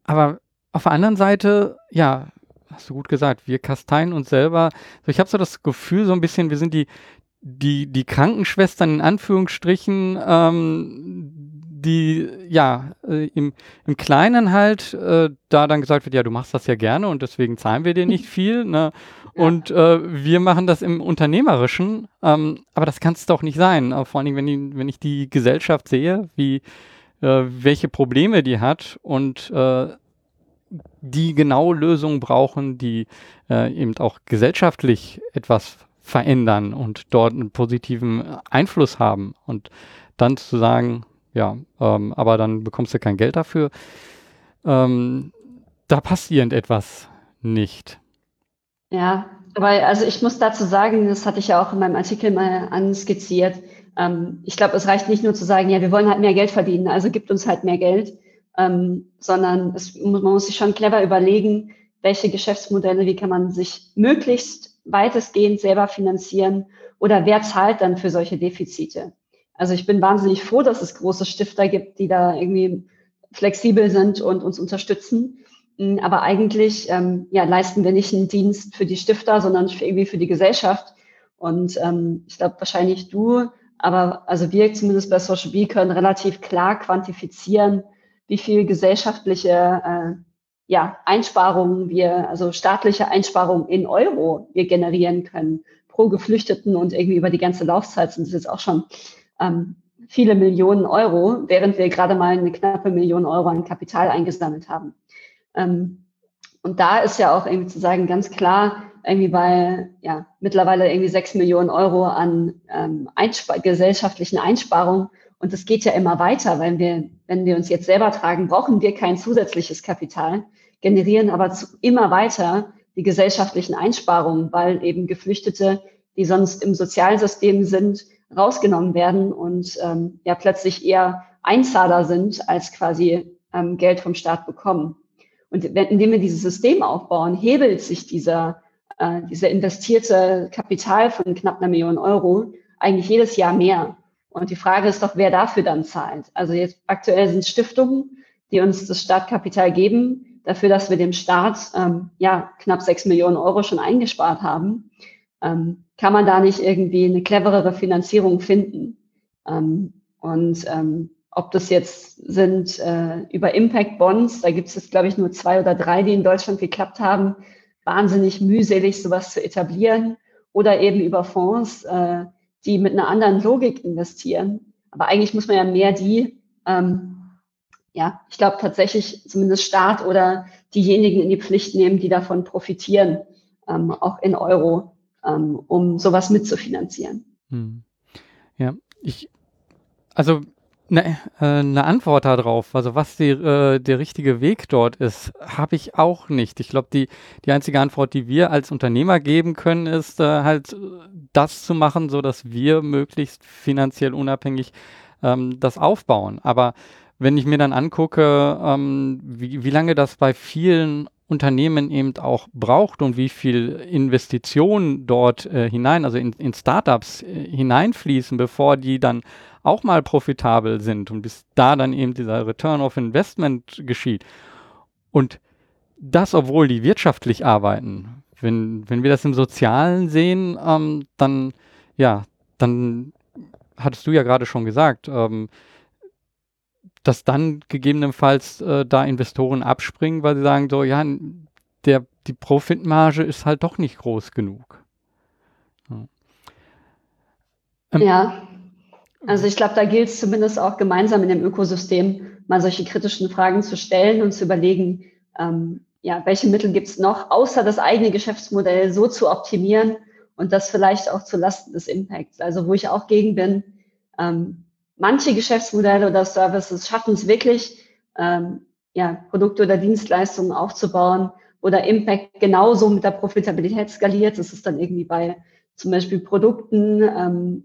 aber auf der anderen Seite, ja, hast du gut gesagt, wir kasteien uns selber. So, ich habe so das Gefühl, so ein bisschen, wir sind die, die, die Krankenschwestern in Anführungsstrichen, ähm, die ja äh, im, im Kleinen halt äh, da dann gesagt wird, ja, du machst das ja gerne und deswegen zahlen wir dir nicht viel. Ne? Und äh, wir machen das im Unternehmerischen, ähm, aber das kann es doch nicht sein. Äh, vor allen Dingen, wenn ich, wenn ich die Gesellschaft sehe, wie äh, welche Probleme die hat und äh, die genau Lösungen brauchen, die äh, eben auch gesellschaftlich etwas verändern und dort einen positiven Einfluss haben. Und dann zu sagen, ja, ähm, aber dann bekommst du kein Geld dafür, ähm, da passiert etwas nicht. Ja, aber also ich muss dazu sagen, das hatte ich ja auch in meinem Artikel mal anskizziert. Ähm, ich glaube, es reicht nicht nur zu sagen, ja, wir wollen halt mehr Geld verdienen, also gibt uns halt mehr Geld, ähm, sondern es, man muss sich schon clever überlegen, welche Geschäftsmodelle, wie kann man sich möglichst weitestgehend selber finanzieren oder wer zahlt dann für solche Defizite. Also ich bin wahnsinnig froh, dass es große Stifter gibt, die da irgendwie flexibel sind und uns unterstützen. Mm, aber eigentlich ähm, ja, leisten wir nicht einen Dienst für die Stifter, sondern irgendwie für die Gesellschaft. Und ähm, ich glaube wahrscheinlich du, aber also wir zumindest bei Social B können relativ klar quantifizieren, wie viel gesellschaftliche äh, ja, Einsparungen wir, also staatliche Einsparungen in Euro wir generieren können pro Geflüchteten und irgendwie über die ganze Laufzeit sind es jetzt auch schon ähm, viele Millionen Euro, während wir gerade mal eine knappe Million Euro an Kapital eingesammelt haben. Ähm, und da ist ja auch irgendwie zu sagen, ganz klar, irgendwie bei ja, mittlerweile irgendwie sechs Millionen Euro an ähm, Einspar gesellschaftlichen Einsparungen. Und es geht ja immer weiter, weil wir, wenn wir uns jetzt selber tragen, brauchen wir kein zusätzliches Kapital, generieren aber zu, immer weiter die gesellschaftlichen Einsparungen, weil eben Geflüchtete, die sonst im Sozialsystem sind, rausgenommen werden und ähm, ja plötzlich eher Einzahler sind, als quasi ähm, Geld vom Staat bekommen. Und indem wir dieses System aufbauen, hebelt sich dieser, äh, dieser investierte Kapital von knapp einer Million Euro eigentlich jedes Jahr mehr. Und die Frage ist doch, wer dafür dann zahlt. Also jetzt aktuell sind Stiftungen, die uns das Startkapital geben, dafür, dass wir dem Staat ähm, ja knapp sechs Millionen Euro schon eingespart haben. Ähm, kann man da nicht irgendwie eine cleverere Finanzierung finden? Ähm, und ähm, ob das jetzt sind äh, über Impact Bonds, da gibt es jetzt, glaube ich, nur zwei oder drei, die in Deutschland geklappt haben, wahnsinnig mühselig, sowas zu etablieren, oder eben über Fonds, äh, die mit einer anderen Logik investieren. Aber eigentlich muss man ja mehr die, ähm, ja, ich glaube tatsächlich zumindest Staat oder diejenigen in die Pflicht nehmen, die davon profitieren, ähm, auch in Euro ähm, um sowas mitzufinanzieren. Hm. Ja, ich, also eine, äh, eine Antwort darauf, also was die, äh, der richtige Weg dort ist, habe ich auch nicht. Ich glaube, die, die einzige Antwort, die wir als Unternehmer geben können, ist äh, halt das zu machen, so dass wir möglichst finanziell unabhängig ähm, das aufbauen. Aber wenn ich mir dann angucke, ähm, wie, wie lange das bei vielen Unternehmen eben auch braucht und wie viel Investitionen dort äh, hinein, also in, in Startups äh, hineinfließen, bevor die dann auch mal profitabel sind und bis da dann eben dieser Return of Investment geschieht. Und das, obwohl die wirtschaftlich arbeiten. Wenn, wenn wir das im Sozialen sehen, ähm, dann, ja, dann hattest du ja gerade schon gesagt, ähm, dass dann gegebenenfalls äh, da Investoren abspringen, weil sie sagen so, ja, der, die Profitmarge ist halt doch nicht groß genug. Ja, ähm, ja. also ich glaube, da gilt es zumindest auch gemeinsam in dem Ökosystem mal solche kritischen Fragen zu stellen und zu überlegen, ähm, ja, welche Mittel gibt es noch, außer das eigene Geschäftsmodell so zu optimieren und das vielleicht auch zu Lasten des Impacts. Also wo ich auch gegen bin, ähm, manche Geschäftsmodelle oder Services schaffen es wirklich, ähm, ja, Produkte oder Dienstleistungen aufzubauen, wo der Impact genauso mit der Profitabilität skaliert. Das ist dann irgendwie bei zum Beispiel Produkten, ähm,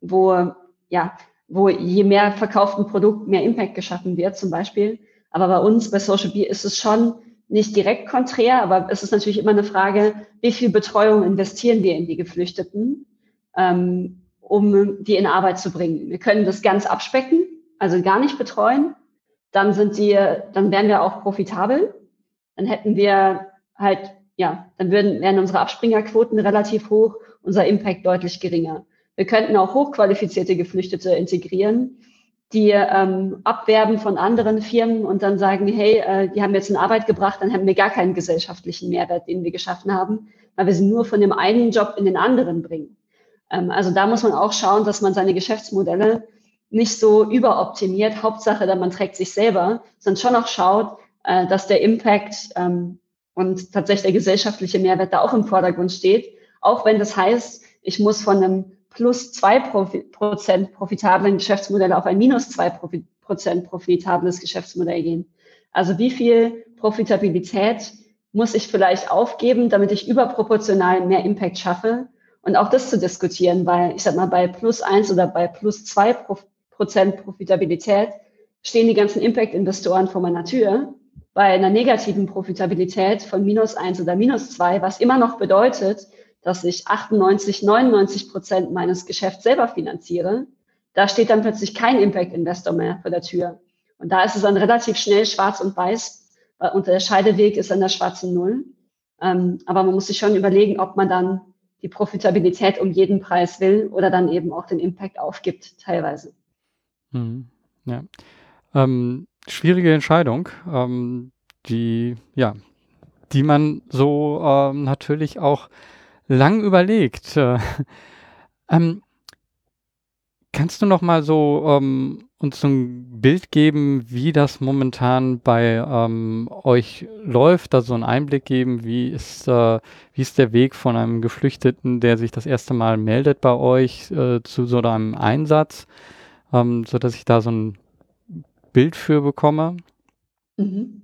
wo, ja, wo je mehr verkauften Produkt mehr Impact geschaffen wird, zum Beispiel. Aber bei uns, bei Social Bee, ist es schon nicht direkt konträr, aber es ist natürlich immer eine Frage, wie viel Betreuung investieren wir in die Geflüchteten? Ähm, um die in Arbeit zu bringen. Wir können das ganz abspecken, also gar nicht betreuen. Dann sind die, dann wären wir auch profitabel. Dann hätten wir halt, ja, dann würden, wären unsere Abspringerquoten relativ hoch, unser Impact deutlich geringer. Wir könnten auch hochqualifizierte Geflüchtete integrieren, die ähm, abwerben von anderen Firmen und dann sagen, hey, äh, die haben jetzt in Arbeit gebracht, dann haben wir gar keinen gesellschaftlichen Mehrwert, den wir geschaffen haben, weil wir sie nur von dem einen Job in den anderen bringen. Ähm, also da muss man auch schauen, dass man seine Geschäftsmodelle nicht so überoptimiert, Hauptsache, man trägt sich selber, sondern schon auch schaut, äh, dass der Impact ähm, und tatsächlich der gesellschaftliche Mehrwert da auch im Vordergrund steht, auch wenn das heißt, ich muss von einem plus zwei Prozent profitablen Geschäftsmodell auf ein minus zwei Prozent profitables Geschäftsmodell gehen. Also wie viel Profitabilität muss ich vielleicht aufgeben, damit ich überproportional mehr Impact schaffe, und auch das zu diskutieren, weil ich sag mal, bei plus eins oder bei plus zwei Prozent Profitabilität stehen die ganzen Impact-Investoren vor meiner Tür. Bei einer negativen Profitabilität von minus eins oder minus zwei, was immer noch bedeutet, dass ich 98, 99 Prozent meines Geschäfts selber finanziere, da steht dann plötzlich kein Impact-Investor mehr vor der Tür. Und da ist es dann relativ schnell schwarz und weiß und der Scheideweg ist an der schwarzen Null. Ähm, aber man muss sich schon überlegen, ob man dann die Profitabilität um jeden Preis will oder dann eben auch den Impact aufgibt, teilweise. Hm, ja. Ähm, schwierige Entscheidung. Ähm, die, ja, die man so ähm, natürlich auch lang überlegt. Äh, kannst du noch mal so ähm, uns ein Bild geben, wie das momentan bei ähm, euch läuft, da so einen Einblick geben, wie ist, äh, wie ist der Weg von einem Geflüchteten, der sich das erste Mal meldet bei euch, äh, zu so einem Einsatz, ähm, sodass ich da so ein Bild für bekomme? Mhm.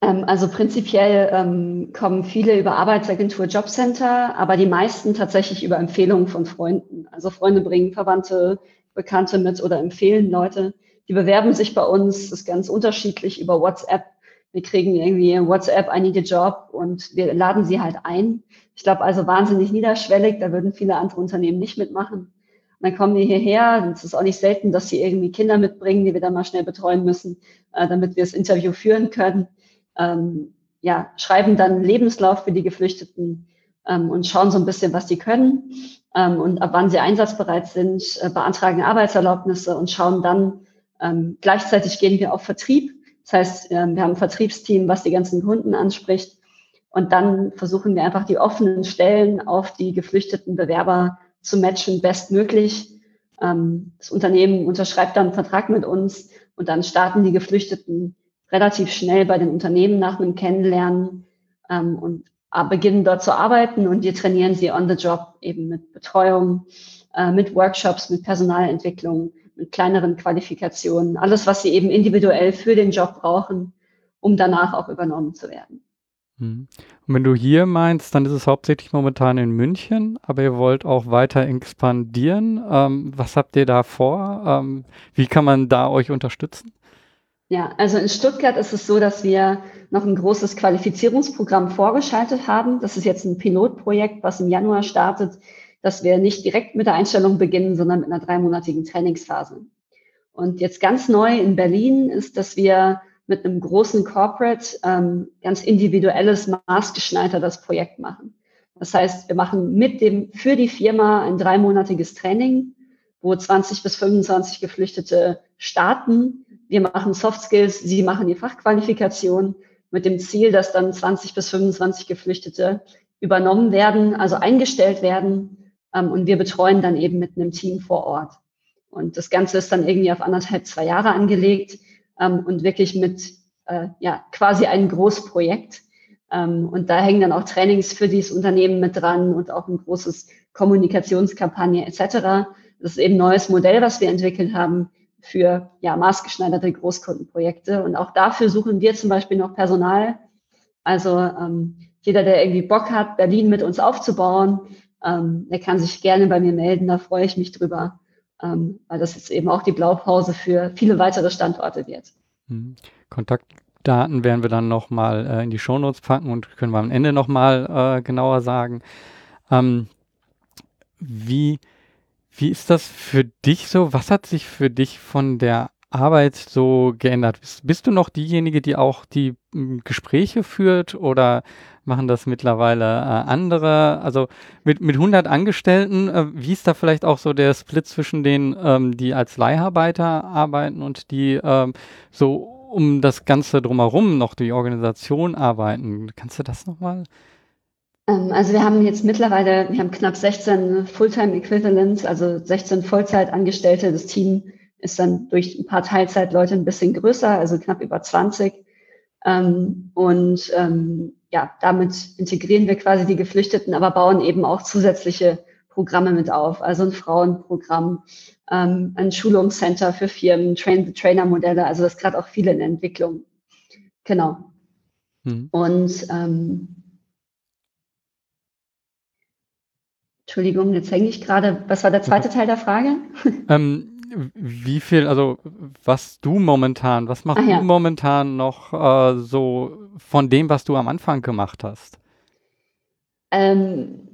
Ähm, also prinzipiell ähm, kommen viele über Arbeitsagentur Jobcenter, aber die meisten tatsächlich über Empfehlungen von Freunden. Also Freunde bringen Verwandte, Bekannte mit oder empfehlen Leute. Die bewerben sich bei uns, das ist ganz unterschiedlich über WhatsApp. Wir kriegen irgendwie WhatsApp, a job und wir laden sie halt ein. Ich glaube also wahnsinnig niederschwellig, da würden viele andere Unternehmen nicht mitmachen. Und dann kommen wir hierher, es ist auch nicht selten, dass sie irgendwie Kinder mitbringen, die wir dann mal schnell betreuen müssen, äh, damit wir das Interview führen können ähm, ja, schreiben dann Lebenslauf für die Geflüchteten ähm, und schauen so ein bisschen, was die können und ab wann sie einsatzbereit sind, äh, beantragen Arbeitserlaubnisse und schauen dann, ähm, gleichzeitig gehen wir auf Vertrieb. Das heißt, äh, wir haben ein Vertriebsteam, was die ganzen Kunden anspricht. Und dann versuchen wir einfach die offenen Stellen auf die geflüchteten Bewerber zu matchen, bestmöglich. Ähm, das Unternehmen unterschreibt dann einen Vertrag mit uns und dann starten die Geflüchteten relativ schnell bei den Unternehmen nach einem Kennenlernen ähm, und beginnen dort zu arbeiten und wir trainieren sie on the job eben mit Betreuung, äh, mit Workshops, mit Personalentwicklung, mit kleineren Qualifikationen, alles, was sie eben individuell für den Job brauchen, um danach auch übernommen zu werden. Hm. Und wenn du hier meinst, dann ist es hauptsächlich momentan in München, aber ihr wollt auch weiter expandieren. Ähm, was habt ihr da vor? Ähm, wie kann man da euch unterstützen? Ja, also in Stuttgart ist es so, dass wir noch ein großes Qualifizierungsprogramm vorgeschaltet haben. Das ist jetzt ein Pilotprojekt, was im Januar startet, dass wir nicht direkt mit der Einstellung beginnen, sondern mit einer dreimonatigen Trainingsphase. Und jetzt ganz neu in Berlin ist, dass wir mit einem großen Corporate ähm, ganz individuelles, maßgeschneidertes Projekt machen. Das heißt, wir machen mit dem, für die Firma ein dreimonatiges Training, wo 20 bis 25 Geflüchtete starten wir machen Soft Skills, sie machen die Fachqualifikation mit dem Ziel, dass dann 20 bis 25 Geflüchtete übernommen werden, also eingestellt werden. Ähm, und wir betreuen dann eben mit einem Team vor Ort. Und das Ganze ist dann irgendwie auf anderthalb, zwei Jahre angelegt ähm, und wirklich mit äh, ja, quasi ein Großprojekt. Ähm, und da hängen dann auch Trainings für dieses Unternehmen mit dran und auch ein großes Kommunikationskampagne etc. Das ist eben ein neues Modell, was wir entwickelt haben, für ja, maßgeschneiderte Großkundenprojekte. Und auch dafür suchen wir zum Beispiel noch Personal. Also ähm, jeder, der irgendwie Bock hat, Berlin mit uns aufzubauen, ähm, der kann sich gerne bei mir melden. Da freue ich mich drüber, ähm, weil das jetzt eben auch die Blaupause für viele weitere Standorte wird. Mhm. Kontaktdaten werden wir dann nochmal äh, in die Shownotes packen und können wir am Ende nochmal äh, genauer sagen. Ähm, wie wie ist das für dich so? Was hat sich für dich von der Arbeit so geändert? Bist, bist du noch diejenige, die auch die hm, Gespräche führt oder machen das mittlerweile äh, andere? Also mit, mit 100 Angestellten, äh, wie ist da vielleicht auch so der Split zwischen denen, ähm, die als Leiharbeiter arbeiten und die ähm, so um das Ganze drumherum noch die Organisation arbeiten? Kannst du das nochmal? Ähm, also wir haben jetzt mittlerweile, wir haben knapp 16 Fulltime Equivalents, also 16 Vollzeitangestellte. Das Team ist dann durch ein paar Teilzeitleute ein bisschen größer, also knapp über 20. Ähm, und ähm, ja, damit integrieren wir quasi die Geflüchteten, aber bauen eben auch zusätzliche Programme mit auf. Also ein Frauenprogramm, ein Schulungscenter für Firmen, Train-the-Trainer-Modelle, also das ist gerade auch viel in Entwicklung. Genau. Mhm. Und ähm, Entschuldigung, jetzt hänge ich gerade. Was war der zweite Teil der Frage? Ähm, wie viel, also was du momentan, was machst ja. du momentan noch äh, so von dem, was du am Anfang gemacht hast? Ähm,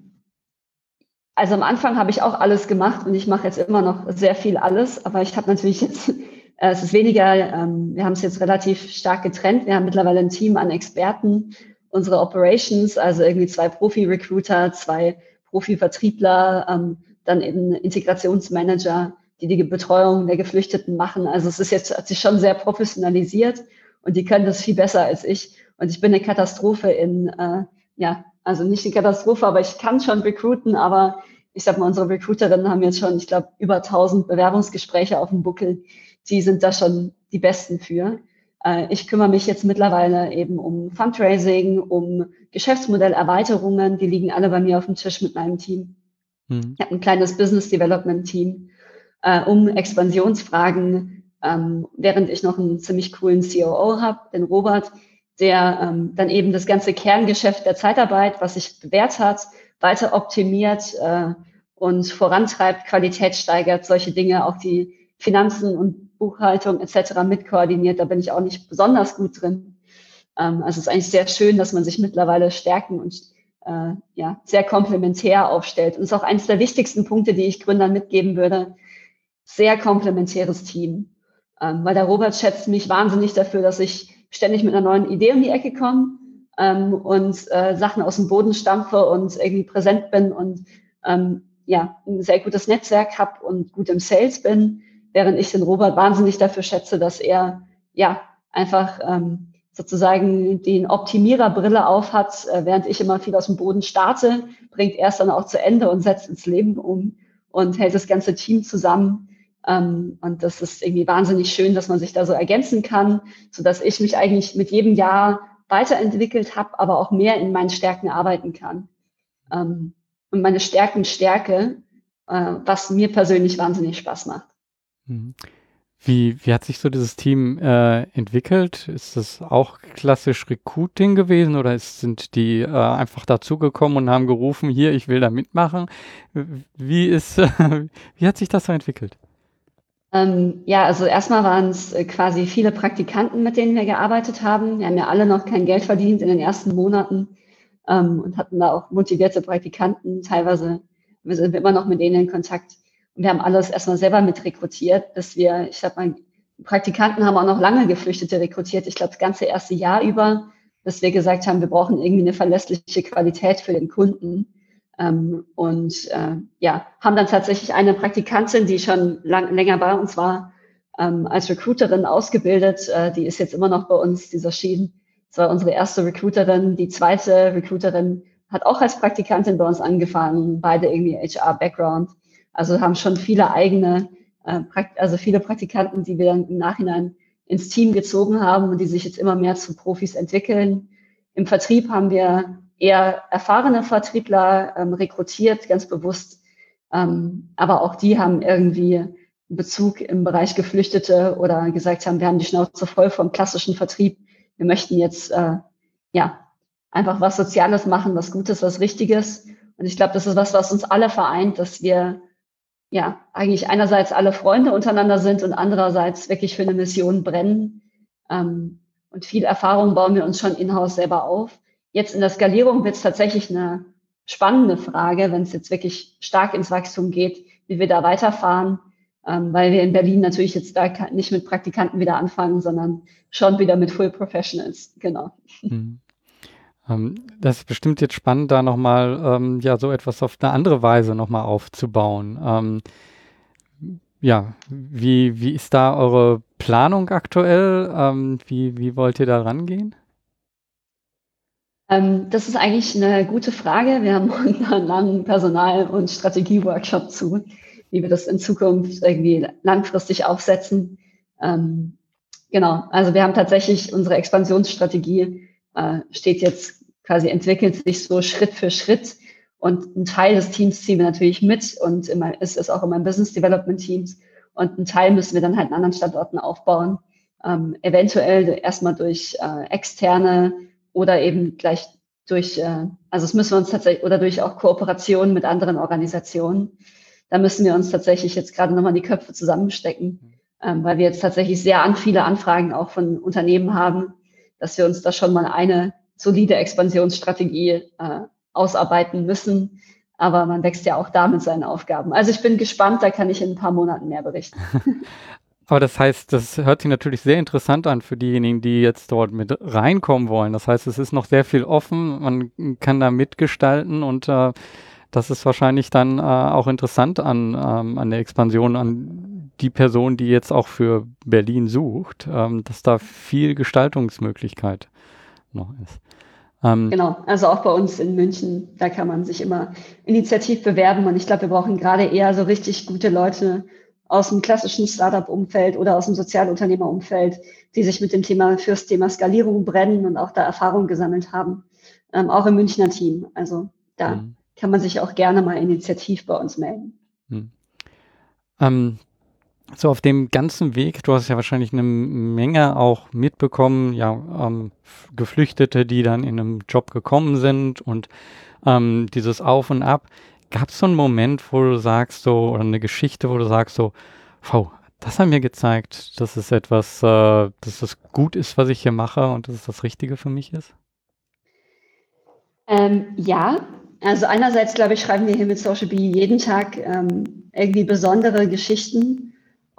also am Anfang habe ich auch alles gemacht und ich mache jetzt immer noch sehr viel alles, aber ich habe natürlich jetzt, äh, es ist weniger, ähm, wir haben es jetzt relativ stark getrennt. Wir haben mittlerweile ein Team an Experten, unsere Operations, also irgendwie zwei Profi-Recruiter, zwei Profi-Vertriebler, ähm, dann eben Integrationsmanager, die die Betreuung der Geflüchteten machen. Also es ist jetzt, hat sich schon sehr professionalisiert und die können das viel besser als ich. Und ich bin eine Katastrophe in, äh, ja, also nicht eine Katastrophe, aber ich kann schon recruiten, aber ich sag mal, unsere Recruiterinnen haben jetzt schon, ich glaube, über 1000 Bewerbungsgespräche auf dem Buckel. Die sind da schon die Besten für. Äh, ich kümmere mich jetzt mittlerweile eben um Fundraising, um Geschäftsmodellerweiterungen. Die liegen alle bei mir auf dem Tisch mit meinem Team. Mhm. Ich habe ein kleines Business Development Team äh, um Expansionsfragen, ähm, während ich noch einen ziemlich coolen COO habe, den Robert, der ähm, dann eben das ganze Kerngeschäft der Zeitarbeit, was sich bewährt hat, weiter optimiert äh, und vorantreibt, Qualität steigert, solche Dinge, auch die Finanzen und Buchhaltung etc. mitkoordiniert. Da bin ich auch nicht besonders gut drin. Ähm, also es ist eigentlich sehr schön, dass man sich mittlerweile stärken und äh, ja, sehr komplementär aufstellt. Und es ist auch eines der wichtigsten Punkte, die ich Gründern mitgeben würde. Sehr komplementäres Team. Ähm, weil der Robert schätzt mich wahnsinnig dafür, dass ich ständig mit einer neuen Idee um die Ecke komme ähm, und äh, Sachen aus dem Boden stampfe und irgendwie präsent bin und ähm, ja, ein sehr gutes Netzwerk habe und gut im Sales bin, während ich den Robert wahnsinnig dafür schätze, dass er ja einfach ähm, sozusagen den Optimiererbrille auf hat, äh, während ich immer viel aus dem Boden starte, bringt er es dann auch zu Ende und setzt ins Leben um und hält das ganze Team zusammen. Ähm, und das ist irgendwie wahnsinnig schön, dass man sich da so ergänzen kann, so dass ich mich eigentlich mit jedem Jahr weiterentwickelt habe, aber auch mehr in meinen Stärken arbeiten kann. Ähm, und meine Stärken stärke, äh, was mir persönlich wahnsinnig Spaß macht. Mhm. Wie, wie hat sich so dieses Team äh, entwickelt? Ist das auch klassisch Recruiting gewesen oder ist, sind die äh, einfach dazugekommen und haben gerufen, hier, ich will da mitmachen? Wie ist, wie hat sich das so entwickelt? Ähm, ja, also erstmal waren es äh, quasi viele Praktikanten, mit denen wir gearbeitet haben. Wir haben ja alle noch kein Geld verdient in den ersten Monaten ähm, und hatten da auch motivierte Praktikanten. Teilweise wir sind immer noch mit denen in Kontakt. Wir haben alles erstmal selber mit rekrutiert, dass wir, ich sag mal, Praktikanten haben auch noch lange Geflüchtete rekrutiert. Ich glaube, das ganze erste Jahr über, dass wir gesagt haben, wir brauchen irgendwie eine verlässliche Qualität für den Kunden. Ähm, und äh, ja, haben dann tatsächlich eine Praktikantin, die schon lang, länger bei uns war, ähm, als Recruiterin ausgebildet. Äh, die ist jetzt immer noch bei uns, dieser Schienen. Das war unsere erste Recruiterin. Die zweite Recruiterin hat auch als Praktikantin bei uns angefangen, beide irgendwie HR-Background. Also haben schon viele eigene, äh, also viele Praktikanten, die wir dann im Nachhinein ins Team gezogen haben und die sich jetzt immer mehr zu Profis entwickeln. Im Vertrieb haben wir eher erfahrene Vertriebler ähm, rekrutiert, ganz bewusst. Ähm, aber auch die haben irgendwie Bezug im Bereich Geflüchtete oder gesagt haben, wir haben die Schnauze voll vom klassischen Vertrieb. Wir möchten jetzt äh, ja einfach was Soziales machen, was Gutes, was Richtiges. Und ich glaube, das ist was, was uns alle vereint, dass wir ja eigentlich einerseits alle Freunde untereinander sind und andererseits wirklich für eine Mission brennen. Ähm, und viel Erfahrung bauen wir uns schon in-house selber auf. Jetzt in der Skalierung wird es tatsächlich eine spannende Frage, wenn es jetzt wirklich stark ins Wachstum geht, wie wir da weiterfahren, ähm, weil wir in Berlin natürlich jetzt da nicht mit Praktikanten wieder anfangen, sondern schon wieder mit Full Professionals. Genau. Mhm. Ähm, das ist bestimmt jetzt spannend, da nochmal ähm, ja so etwas auf eine andere Weise nochmal aufzubauen. Ähm, ja, wie, wie ist da eure Planung aktuell? Ähm, wie, wie wollt ihr da rangehen? Ähm, das ist eigentlich eine gute Frage. Wir haben einen langen Personal- und Strategie-Workshop zu, wie wir das in Zukunft irgendwie langfristig aufsetzen. Ähm, genau, also wir haben tatsächlich unsere Expansionsstrategie äh, steht jetzt quasi entwickelt sich so Schritt für Schritt. Und ein Teil des Teams ziehen wir natürlich mit und immer, ist es auch in meinem Business Development Teams. Und ein Teil müssen wir dann halt an anderen Standorten aufbauen. Ähm, eventuell erstmal durch äh, externe oder eben gleich durch, äh, also es müssen wir uns tatsächlich, oder durch auch Kooperationen mit anderen Organisationen. Da müssen wir uns tatsächlich jetzt gerade nochmal die Köpfe zusammenstecken, ähm, weil wir jetzt tatsächlich sehr an viele Anfragen auch von Unternehmen haben, dass wir uns da schon mal eine solide Expansionsstrategie äh, ausarbeiten müssen. Aber man wächst ja auch da mit seinen Aufgaben. Also ich bin gespannt, da kann ich in ein paar Monaten mehr berichten. Aber das heißt, das hört sich natürlich sehr interessant an für diejenigen, die jetzt dort mit reinkommen wollen. Das heißt, es ist noch sehr viel offen, man kann da mitgestalten und äh, das ist wahrscheinlich dann äh, auch interessant an, ähm, an der Expansion, an die Person, die jetzt auch für Berlin sucht, ähm, dass da viel Gestaltungsmöglichkeit noch ist. Ähm, genau, also auch bei uns in München, da kann man sich immer initiativ bewerben und ich glaube, wir brauchen gerade eher so richtig gute Leute aus dem klassischen Startup-Umfeld oder aus dem Sozialunternehmer-Umfeld, die sich mit dem Thema fürs Thema Skalierung brennen und auch da Erfahrung gesammelt haben, ähm, auch im Münchner Team. Also da mhm. kann man sich auch gerne mal initiativ bei uns melden. Mhm. Ähm, so auf dem ganzen Weg, du hast ja wahrscheinlich eine Menge auch mitbekommen, ja, ähm, Geflüchtete, die dann in einem Job gekommen sind und ähm, dieses Auf und Ab. Gab es so einen Moment, wo du sagst so, oder eine Geschichte, wo du sagst so, wow, das hat mir gezeigt, dass es etwas, äh, dass es gut ist, was ich hier mache und dass es das Richtige für mich ist? Ähm, ja, also einerseits glaube ich, schreiben wir hier mit Social Bee jeden Tag ähm, irgendwie besondere Geschichten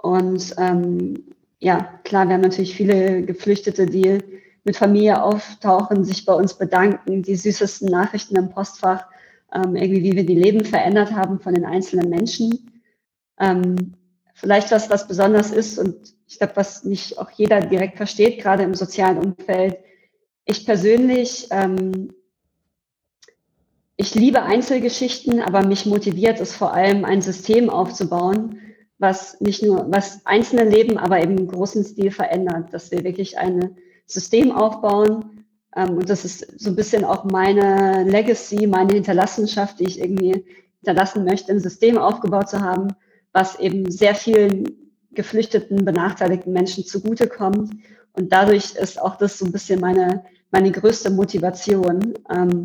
und ähm, ja, klar, wir haben natürlich viele Geflüchtete, die mit Familie auftauchen, sich bei uns bedanken, die süßesten Nachrichten im Postfach, ähm, irgendwie wie wir die Leben verändert haben von den einzelnen Menschen. Ähm, vielleicht was, was besonders ist und ich glaube, was nicht auch jeder direkt versteht, gerade im sozialen Umfeld. Ich persönlich, ähm, ich liebe Einzelgeschichten, aber mich motiviert es vor allem, ein System aufzubauen, was nicht nur, was einzelne Leben, aber eben im großen Stil verändert, dass wir wirklich ein System aufbauen. Ähm, und das ist so ein bisschen auch meine Legacy, meine Hinterlassenschaft, die ich irgendwie hinterlassen möchte, ein System aufgebaut zu haben, was eben sehr vielen geflüchteten, benachteiligten Menschen zugutekommt. Und dadurch ist auch das so ein bisschen meine, meine größte Motivation. Ähm,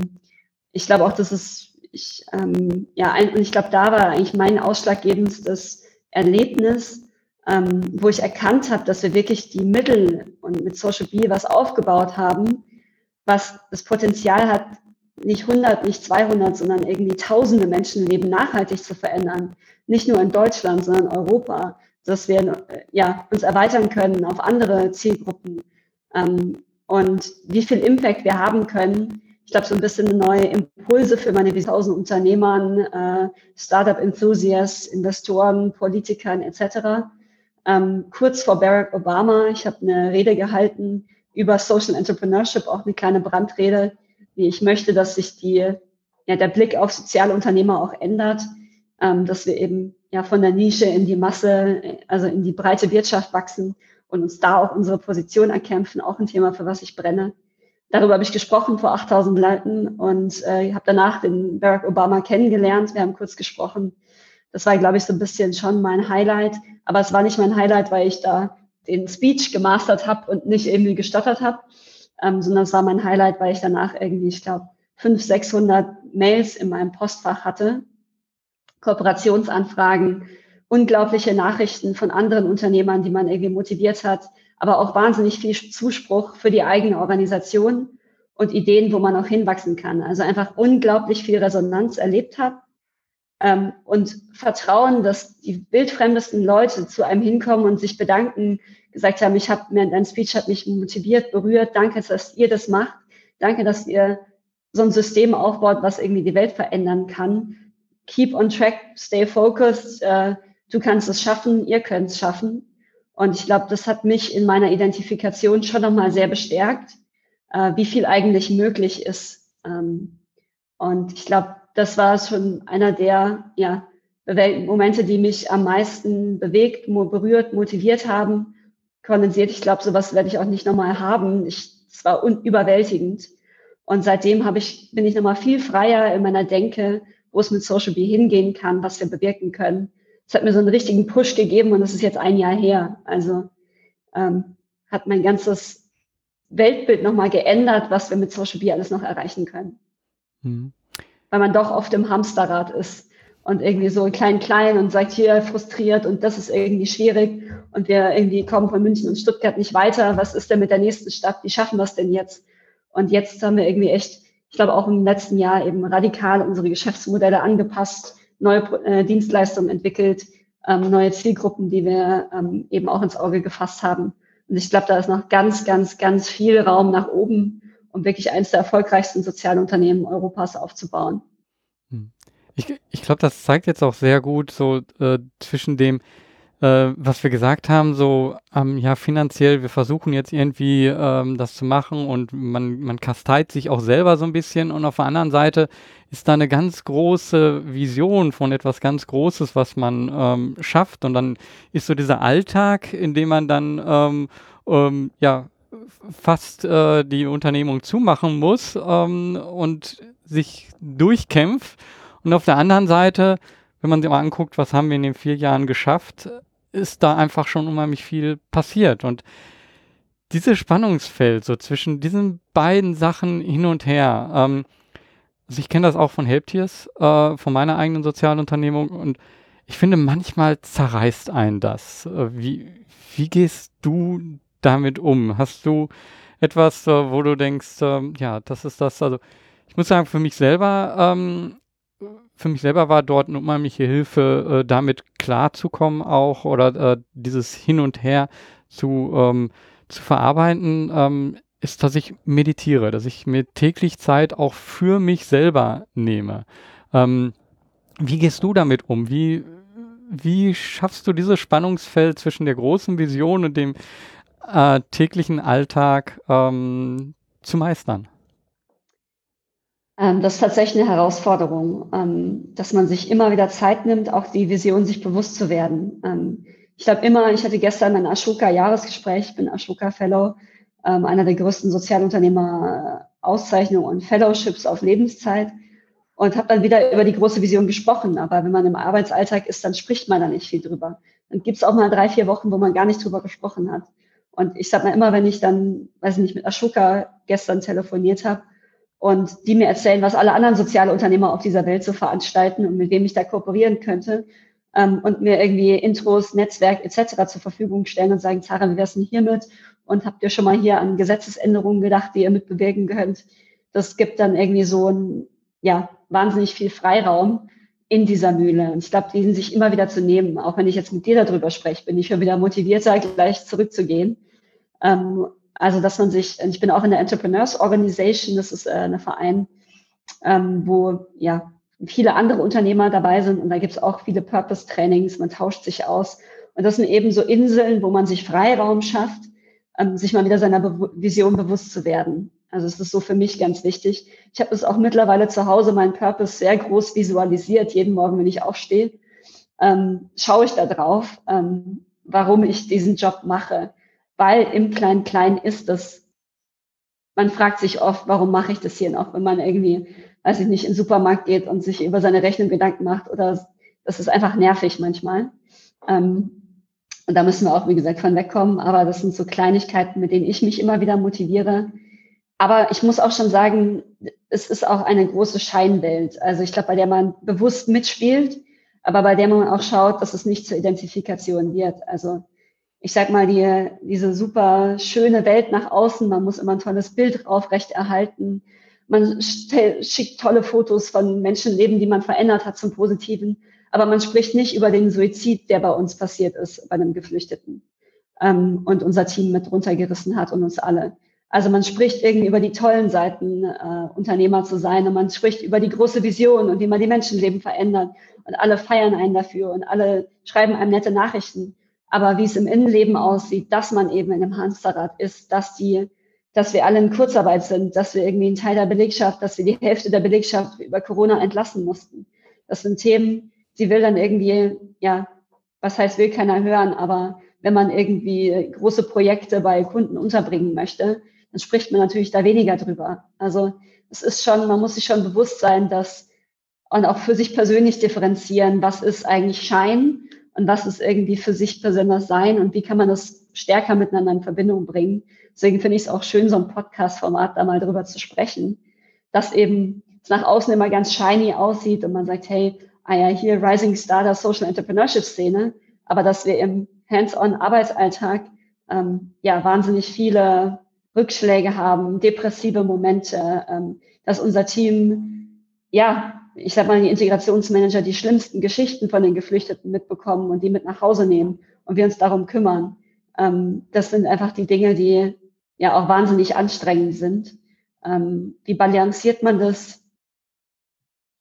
ich glaube auch, dass es, ich, ähm, ja, ein, und ich glaube, da war eigentlich mein ausschlaggebendstes Erlebnis, ähm, wo ich erkannt habe, dass wir wirklich die Mittel und mit Social Bee was aufgebaut haben, was das Potenzial hat, nicht 100, nicht 200, sondern irgendwie tausende Menschenleben nachhaltig zu verändern. Nicht nur in Deutschland, sondern in Europa, dass wir ja, uns erweitern können auf andere Zielgruppen. Ähm, und wie viel Impact wir haben können, ich glaube, so ein bisschen neue Impulse für meine 1000 Unternehmern, äh, Startup-Enthusiasts, Investoren, Politikern etc. Ähm, kurz vor Barack Obama, ich habe eine Rede gehalten über Social Entrepreneurship, auch eine kleine Brandrede, wie ich möchte, dass sich die, ja, der Blick auf soziale Unternehmer auch ändert, ähm, dass wir eben ja von der Nische in die Masse, also in die breite Wirtschaft wachsen und uns da auch unsere Position erkämpfen, auch ein Thema, für was ich brenne. Darüber habe ich gesprochen vor 8000 Leuten und äh, habe danach den Barack Obama kennengelernt. Wir haben kurz gesprochen. Das war, glaube ich, so ein bisschen schon mein Highlight. Aber es war nicht mein Highlight, weil ich da den Speech gemastert habe und nicht irgendwie gestottert habe, ähm, sondern es war mein Highlight, weil ich danach irgendwie, ich glaube, 500, 600 Mails in meinem Postfach hatte, Kooperationsanfragen, unglaubliche Nachrichten von anderen Unternehmern, die man irgendwie motiviert hat, aber auch wahnsinnig viel Zuspruch für die eigene Organisation und Ideen, wo man auch hinwachsen kann. Also einfach unglaublich viel Resonanz erlebt habe ähm, und Vertrauen, dass die wildfremdesten Leute zu einem hinkommen und sich bedanken, gesagt haben, ich habe mir dein Speech hat mich motiviert, berührt, danke, dass ihr das macht, danke, dass ihr so ein System aufbaut, was irgendwie die Welt verändern kann. Keep on track, stay focused, äh, du kannst es schaffen, ihr könnt es schaffen. Und ich glaube, das hat mich in meiner Identifikation schon nochmal sehr bestärkt, äh, wie viel eigentlich möglich ist. Ähm, und ich glaube, das war schon einer der ja, Momente, die mich am meisten bewegt, berührt, motiviert haben, kondensiert. Ich glaube, sowas werde ich auch nicht nochmal haben. Es war überwältigend. Und seitdem habe ich, bin ich nochmal viel freier in meiner Denke, wo es mit Social Bee hingehen kann, was wir bewirken können es hat mir so einen richtigen Push gegeben und das ist jetzt ein Jahr her. Also ähm, hat mein ganzes Weltbild nochmal geändert, was wir mit Social Bee alles noch erreichen können. Mhm. Weil man doch oft im Hamsterrad ist und irgendwie so klein, klein und sagt hier frustriert und das ist irgendwie schwierig und wir irgendwie kommen von München und Stuttgart nicht weiter. Was ist denn mit der nächsten Stadt? Wie schaffen wir es denn jetzt? Und jetzt haben wir irgendwie echt, ich glaube auch im letzten Jahr eben radikal unsere Geschäftsmodelle angepasst neue äh, Dienstleistungen entwickelt, ähm, neue Zielgruppen, die wir ähm, eben auch ins Auge gefasst haben. Und ich glaube, da ist noch ganz, ganz, ganz viel Raum nach oben, um wirklich eines der erfolgreichsten sozialen Unternehmen Europas aufzubauen. Hm. Ich, ich glaube, das zeigt jetzt auch sehr gut so äh, zwischen dem, äh, was wir gesagt haben, so, ähm, ja, finanziell, wir versuchen jetzt irgendwie ähm, das zu machen und man, man kasteit sich auch selber so ein bisschen. Und auf der anderen Seite ist da eine ganz große Vision von etwas ganz Großes, was man ähm, schafft. Und dann ist so dieser Alltag, in dem man dann, ähm, ähm, ja, fast äh, die Unternehmung zumachen muss ähm, und sich durchkämpft. Und auf der anderen Seite wenn man sich mal anguckt, was haben wir in den vier Jahren geschafft, ist da einfach schon unheimlich viel passiert. Und dieses Spannungsfeld so zwischen diesen beiden Sachen hin und her, ähm, also ich kenne das auch von Helptiers, äh, von meiner eigenen Sozialunternehmung und ich finde, manchmal zerreißt einen das. Äh, wie, wie gehst du damit um? Hast du etwas, äh, wo du denkst, ähm, ja, das ist das, also ich muss sagen, für mich selber ähm, für mich selber war dort eine unheimliche Hilfe, äh, damit klarzukommen auch oder äh, dieses Hin und Her zu, ähm, zu verarbeiten, ähm, ist, dass ich meditiere, dass ich mir täglich Zeit auch für mich selber nehme. Ähm, wie gehst du damit um? Wie, wie schaffst du dieses Spannungsfeld zwischen der großen Vision und dem äh, täglichen Alltag ähm, zu meistern? Ähm, das ist tatsächlich eine Herausforderung, ähm, dass man sich immer wieder Zeit nimmt, auch die Vision sich bewusst zu werden. Ähm, ich glaube immer, ich hatte gestern mein Ashoka-Jahresgespräch, ich bin Ashoka-Fellow, einer der größten Sozialunternehmer-Auszeichnungen und Fellowships auf Lebenszeit und habe dann wieder über die große Vision gesprochen. Aber wenn man im Arbeitsalltag ist, dann spricht man da nicht viel drüber. Dann gibt es auch mal drei, vier Wochen, wo man gar nicht drüber gesprochen hat. Und ich sage mal immer, wenn ich dann, weiß ich nicht, mit Ashoka gestern telefoniert habe, und die mir erzählen, was alle anderen soziale Unternehmer auf dieser Welt so veranstalten und mit wem ich da kooperieren könnte ähm, und mir irgendwie Intros, Netzwerk etc. zur Verfügung stellen und sagen, Zara, wie wär's denn hiermit? Und habt ihr schon mal hier an Gesetzesänderungen gedacht, die ihr mitbewegen könnt? Das gibt dann irgendwie so ein, ja, wahnsinnig viel Freiraum in dieser Mühle. Und ich glaube, diesen sich immer wieder zu nehmen, auch wenn ich jetzt mit dir darüber spreche, bin ich schon wieder motivierter, gleich zurückzugehen. Ähm, also, dass man sich, ich bin auch in der Entrepreneurs Organization, das ist äh, ein Verein, ähm, wo ja viele andere Unternehmer dabei sind und da gibt es auch viele Purpose-Trainings, man tauscht sich aus. Und das sind eben so Inseln, wo man sich Freiraum schafft, ähm, sich mal wieder seiner Be Vision bewusst zu werden. Also es ist so für mich ganz wichtig. Ich habe es auch mittlerweile zu Hause, meinen Purpose sehr groß visualisiert. Jeden Morgen, wenn ich aufstehe, ähm, schaue ich da drauf, ähm, warum ich diesen Job mache weil im Klein-Klein ist das, man fragt sich oft, warum mache ich das hier noch, wenn man irgendwie, weiß ich nicht, in den Supermarkt geht und sich über seine Rechnung Gedanken macht oder das ist einfach nervig manchmal. Ähm, und da müssen wir auch, wie gesagt, von wegkommen. Aber das sind so Kleinigkeiten, mit denen ich mich immer wieder motiviere. Aber ich muss auch schon sagen, es ist auch eine große Scheinwelt. Also ich glaube, bei der man bewusst mitspielt, aber bei der man auch schaut, dass es nicht zur Identifikation wird. Also ich sag mal, die, diese super schöne Welt nach außen. Man muss immer ein tolles Bild aufrechterhalten. Man schickt tolle Fotos von Menschenleben, die man verändert hat zum Positiven. Aber man spricht nicht über den Suizid, der bei uns passiert ist, bei einem Geflüchteten. Ähm, und unser Team mit runtergerissen hat und uns alle. Also man spricht irgendwie über die tollen Seiten, äh, Unternehmer zu sein und man spricht über die große Vision und wie man die Menschenleben verändert und alle feiern einen dafür und alle schreiben einem nette Nachrichten. Aber wie es im Innenleben aussieht, dass man eben in einem Hamsterrad ist, dass die, dass wir alle in Kurzarbeit sind, dass wir irgendwie einen Teil der Belegschaft, dass wir die Hälfte der Belegschaft über Corona entlassen mussten. Das sind Themen, die will dann irgendwie, ja, was heißt, will keiner hören, aber wenn man irgendwie große Projekte bei Kunden unterbringen möchte, dann spricht man natürlich da weniger drüber. Also es ist schon, man muss sich schon bewusst sein, dass und auch für sich persönlich differenzieren, was ist eigentlich Schein und was ist irgendwie für sich besonders sein und wie kann man das stärker miteinander in Verbindung bringen. Deswegen finde ich es auch schön, so ein Podcast-Format da mal drüber zu sprechen, dass eben es nach außen immer ganz shiny aussieht und man sagt, hey, ah ja, hier Rising Star der Social Entrepreneurship Szene, aber dass wir im Hands-on Arbeitsalltag ähm, ja wahnsinnig viele Rückschläge haben, depressive Momente, ähm, dass unser Team ja ich sag mal, die Integrationsmanager die schlimmsten Geschichten von den Geflüchteten mitbekommen und die mit nach Hause nehmen und wir uns darum kümmern. Ähm, das sind einfach die Dinge, die ja auch wahnsinnig anstrengend sind. Ähm, wie balanciert man das?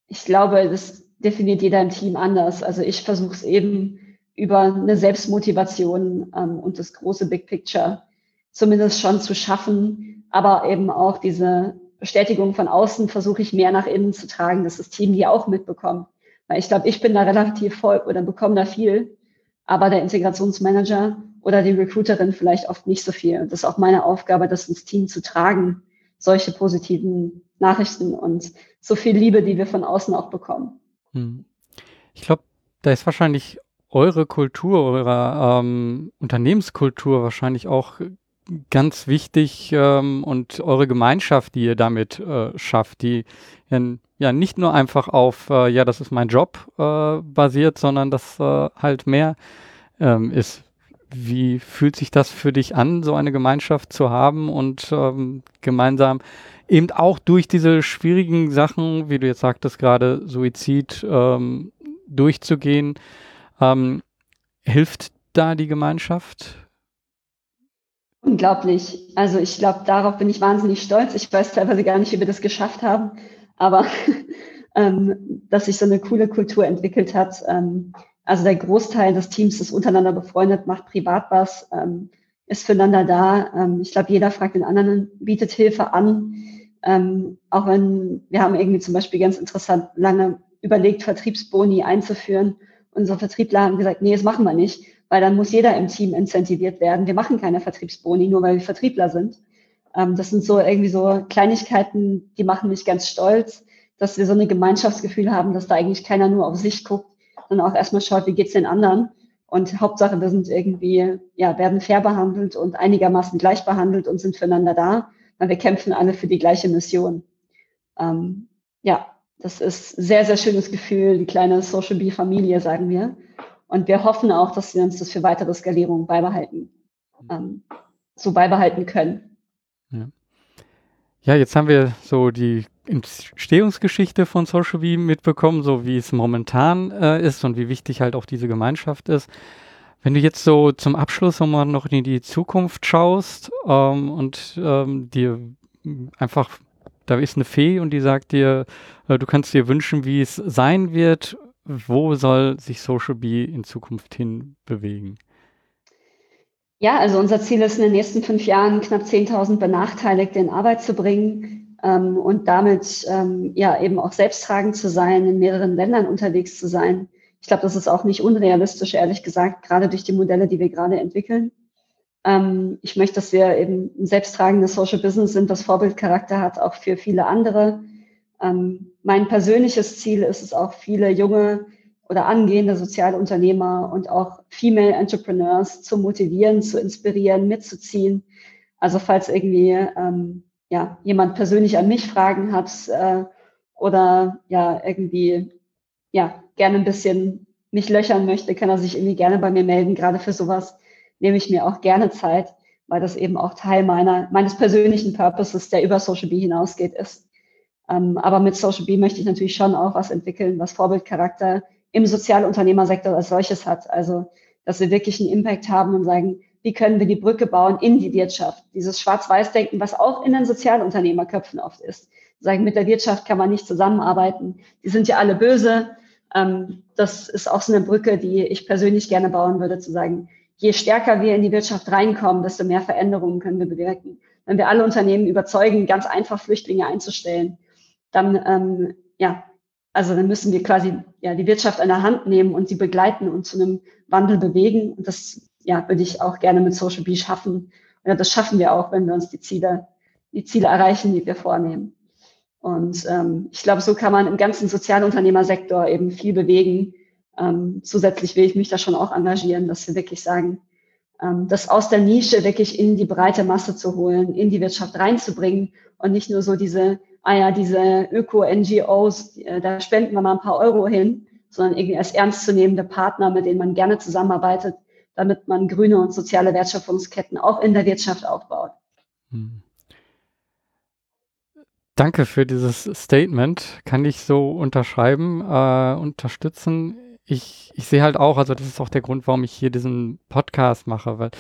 Ich glaube, das definiert jeder im Team anders. Also ich versuche es eben über eine Selbstmotivation ähm, und das große Big Picture zumindest schon zu schaffen, aber eben auch diese Bestätigung von außen versuche ich mehr nach innen zu tragen, dass das Team die auch mitbekommt. Weil ich glaube, ich bin da relativ voll oder bekomme da viel, aber der Integrationsmanager oder die Recruiterin vielleicht oft nicht so viel. Und das ist auch meine Aufgabe, das ins Team zu tragen, solche positiven Nachrichten und so viel Liebe, die wir von außen auch bekommen. Hm. Ich glaube, da ist wahrscheinlich eure Kultur, eure ähm, Unternehmenskultur wahrscheinlich auch ganz wichtig ähm, und eure Gemeinschaft, die ihr damit äh, schafft, die in, ja nicht nur einfach auf, äh, ja, das ist mein Job äh, basiert, sondern das äh, halt mehr ähm, ist. Wie fühlt sich das für dich an, so eine Gemeinschaft zu haben und ähm, gemeinsam eben auch durch diese schwierigen Sachen, wie du jetzt sagtest, gerade Suizid ähm, durchzugehen? Ähm, hilft da die Gemeinschaft? Unglaublich. Also ich glaube, darauf bin ich wahnsinnig stolz. Ich weiß teilweise gar nicht, wie wir das geschafft haben, aber ähm, dass sich so eine coole Kultur entwickelt hat. Ähm, also der Großteil des Teams ist untereinander befreundet, macht privat was, ähm, ist füreinander da. Ähm, ich glaube, jeder fragt den anderen, bietet Hilfe an. Ähm, auch wenn wir haben irgendwie zum Beispiel ganz interessant lange überlegt, Vertriebsboni einzuführen. Unsere Vertriebler haben gesagt, nee, das machen wir nicht weil dann muss jeder im Team incentiviert werden. Wir machen keine Vertriebsboni, nur weil wir Vertriebler sind. Ähm, das sind so irgendwie so Kleinigkeiten, die machen mich ganz stolz, dass wir so ein Gemeinschaftsgefühl haben, dass da eigentlich keiner nur auf sich guckt, sondern auch erstmal schaut, wie geht's den anderen. Und Hauptsache, wir sind irgendwie, ja, werden fair behandelt und einigermaßen gleich behandelt und sind füreinander da, weil wir kämpfen alle für die gleiche Mission. Ähm, ja, das ist sehr, sehr schönes Gefühl, die kleine Social Bee-Familie, sagen wir. Und wir hoffen auch, dass wir uns das für weitere Skalierung beibehalten, ähm, so beibehalten können. Ja. ja, jetzt haben wir so die Entstehungsgeschichte von Social Beam mitbekommen, so wie es momentan äh, ist und wie wichtig halt auch diese Gemeinschaft ist. Wenn du jetzt so zum Abschluss nochmal noch in die Zukunft schaust ähm, und ähm, dir einfach, da ist eine Fee und die sagt dir, äh, du kannst dir wünschen, wie es sein wird wo soll sich Social Bee in Zukunft hin bewegen? Ja, also unser Ziel ist in den nächsten fünf Jahren knapp 10.000 Benachteiligte in Arbeit zu bringen ähm, und damit ähm, ja eben auch selbsttragend zu sein, in mehreren Ländern unterwegs zu sein. Ich glaube, das ist auch nicht unrealistisch, ehrlich gesagt, gerade durch die Modelle, die wir gerade entwickeln. Ähm, ich möchte, dass wir eben ein selbsttragendes Social Business sind, das Vorbildcharakter hat, auch für viele andere ähm, mein persönliches Ziel ist es auch, viele junge oder angehende Sozialunternehmer und auch Female Entrepreneurs zu motivieren, zu inspirieren, mitzuziehen. Also falls irgendwie ähm, ja, jemand persönlich an mich Fragen hat äh, oder ja irgendwie ja gerne ein bisschen mich löchern möchte, kann er sich irgendwie gerne bei mir melden. Gerade für sowas nehme ich mir auch gerne Zeit, weil das eben auch Teil meiner meines persönlichen Purposes, der über Social Bee hinausgeht, ist. Ähm, aber mit Social B möchte ich natürlich schon auch was entwickeln, was Vorbildcharakter im Sozialunternehmersektor als solches hat. Also, dass wir wirklich einen Impact haben und sagen, wie können wir die Brücke bauen in die Wirtschaft? Dieses Schwarz-Weiß-Denken, was auch in den Sozialunternehmerköpfen oft ist. Sagen, mit der Wirtschaft kann man nicht zusammenarbeiten. Die sind ja alle böse. Ähm, das ist auch so eine Brücke, die ich persönlich gerne bauen würde, zu sagen, je stärker wir in die Wirtschaft reinkommen, desto mehr Veränderungen können wir bewirken. Wenn wir alle Unternehmen überzeugen, ganz einfach Flüchtlinge einzustellen, dann, ähm, ja, also dann müssen wir quasi ja, die Wirtschaft an der Hand nehmen und sie begleiten und zu einem Wandel bewegen. Und das ja, würde ich auch gerne mit Social Bee schaffen. Und das schaffen wir auch, wenn wir uns die Ziele, die Ziele erreichen, die wir vornehmen. Und ähm, ich glaube, so kann man im ganzen Sozialunternehmersektor eben viel bewegen. Ähm, zusätzlich will ich mich da schon auch engagieren, dass wir wirklich sagen, ähm, das aus der Nische wirklich in die breite Masse zu holen, in die Wirtschaft reinzubringen und nicht nur so diese ah ja, diese Öko-NGOs, äh, da spenden wir mal ein paar Euro hin, sondern irgendwie als ernstzunehmende Partner, mit denen man gerne zusammenarbeitet, damit man grüne und soziale Wertschöpfungsketten auch in der Wirtschaft aufbaut. Hm. Danke für dieses Statement. Kann ich so unterschreiben, äh, unterstützen. Ich, ich sehe halt auch, also das ist auch der Grund, warum ich hier diesen Podcast mache, weil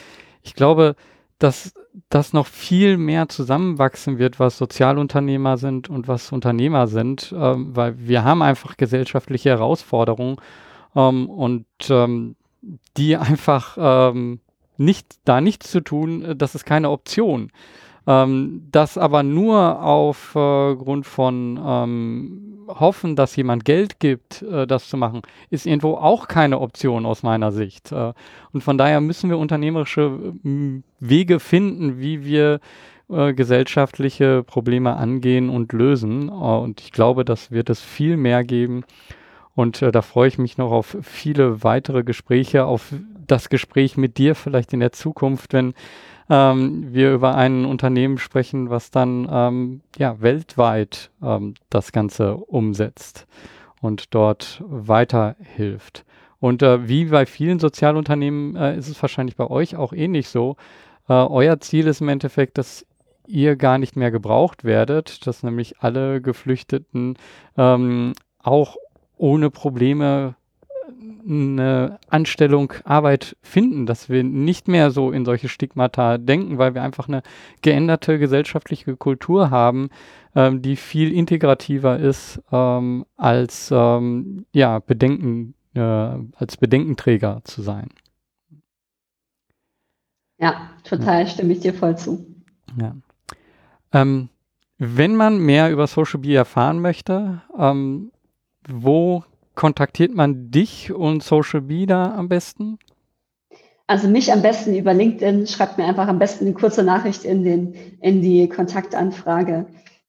ich glaube, dass das noch viel mehr zusammenwachsen wird, was Sozialunternehmer sind und was Unternehmer sind, ähm, weil wir haben einfach gesellschaftliche Herausforderungen ähm, und ähm, die einfach ähm, nicht, da nichts zu tun, äh, das ist keine Option. Ähm, das aber nur aufgrund äh, von ähm, Hoffen, dass jemand Geld gibt, äh, das zu machen, ist irgendwo auch keine Option aus meiner Sicht. Äh, und von daher müssen wir unternehmerische äh, Wege finden, wie wir äh, gesellschaftliche Probleme angehen und lösen. und ich glaube, das wird es viel mehr geben. Und da freue ich mich noch auf viele weitere Gespräche, auf das Gespräch mit dir vielleicht in der Zukunft, wenn ähm, wir über ein Unternehmen sprechen, was dann ähm, ja, weltweit ähm, das Ganze umsetzt und dort weiterhilft. Und äh, wie bei vielen Sozialunternehmen äh, ist es wahrscheinlich bei euch auch ähnlich so. Äh, euer Ziel ist im Endeffekt, dass ihr gar nicht mehr gebraucht werdet, dass nämlich alle Geflüchteten ähm, auch ohne Probleme eine Anstellung, Arbeit finden, dass wir nicht mehr so in solche Stigmata denken, weil wir einfach eine geänderte gesellschaftliche Kultur haben, ähm, die viel integrativer ist ähm, als ähm, ja, Bedenken, äh, als Bedenkenträger zu sein. Ja, total ja. stimme ich dir voll zu. Ja. Ähm, wenn man mehr über Social Media erfahren möchte, ähm, wo kontaktiert man dich und Social Media am besten? Also mich am besten über LinkedIn. Schreibt mir einfach am besten eine kurze Nachricht in, den, in die Kontaktanfrage.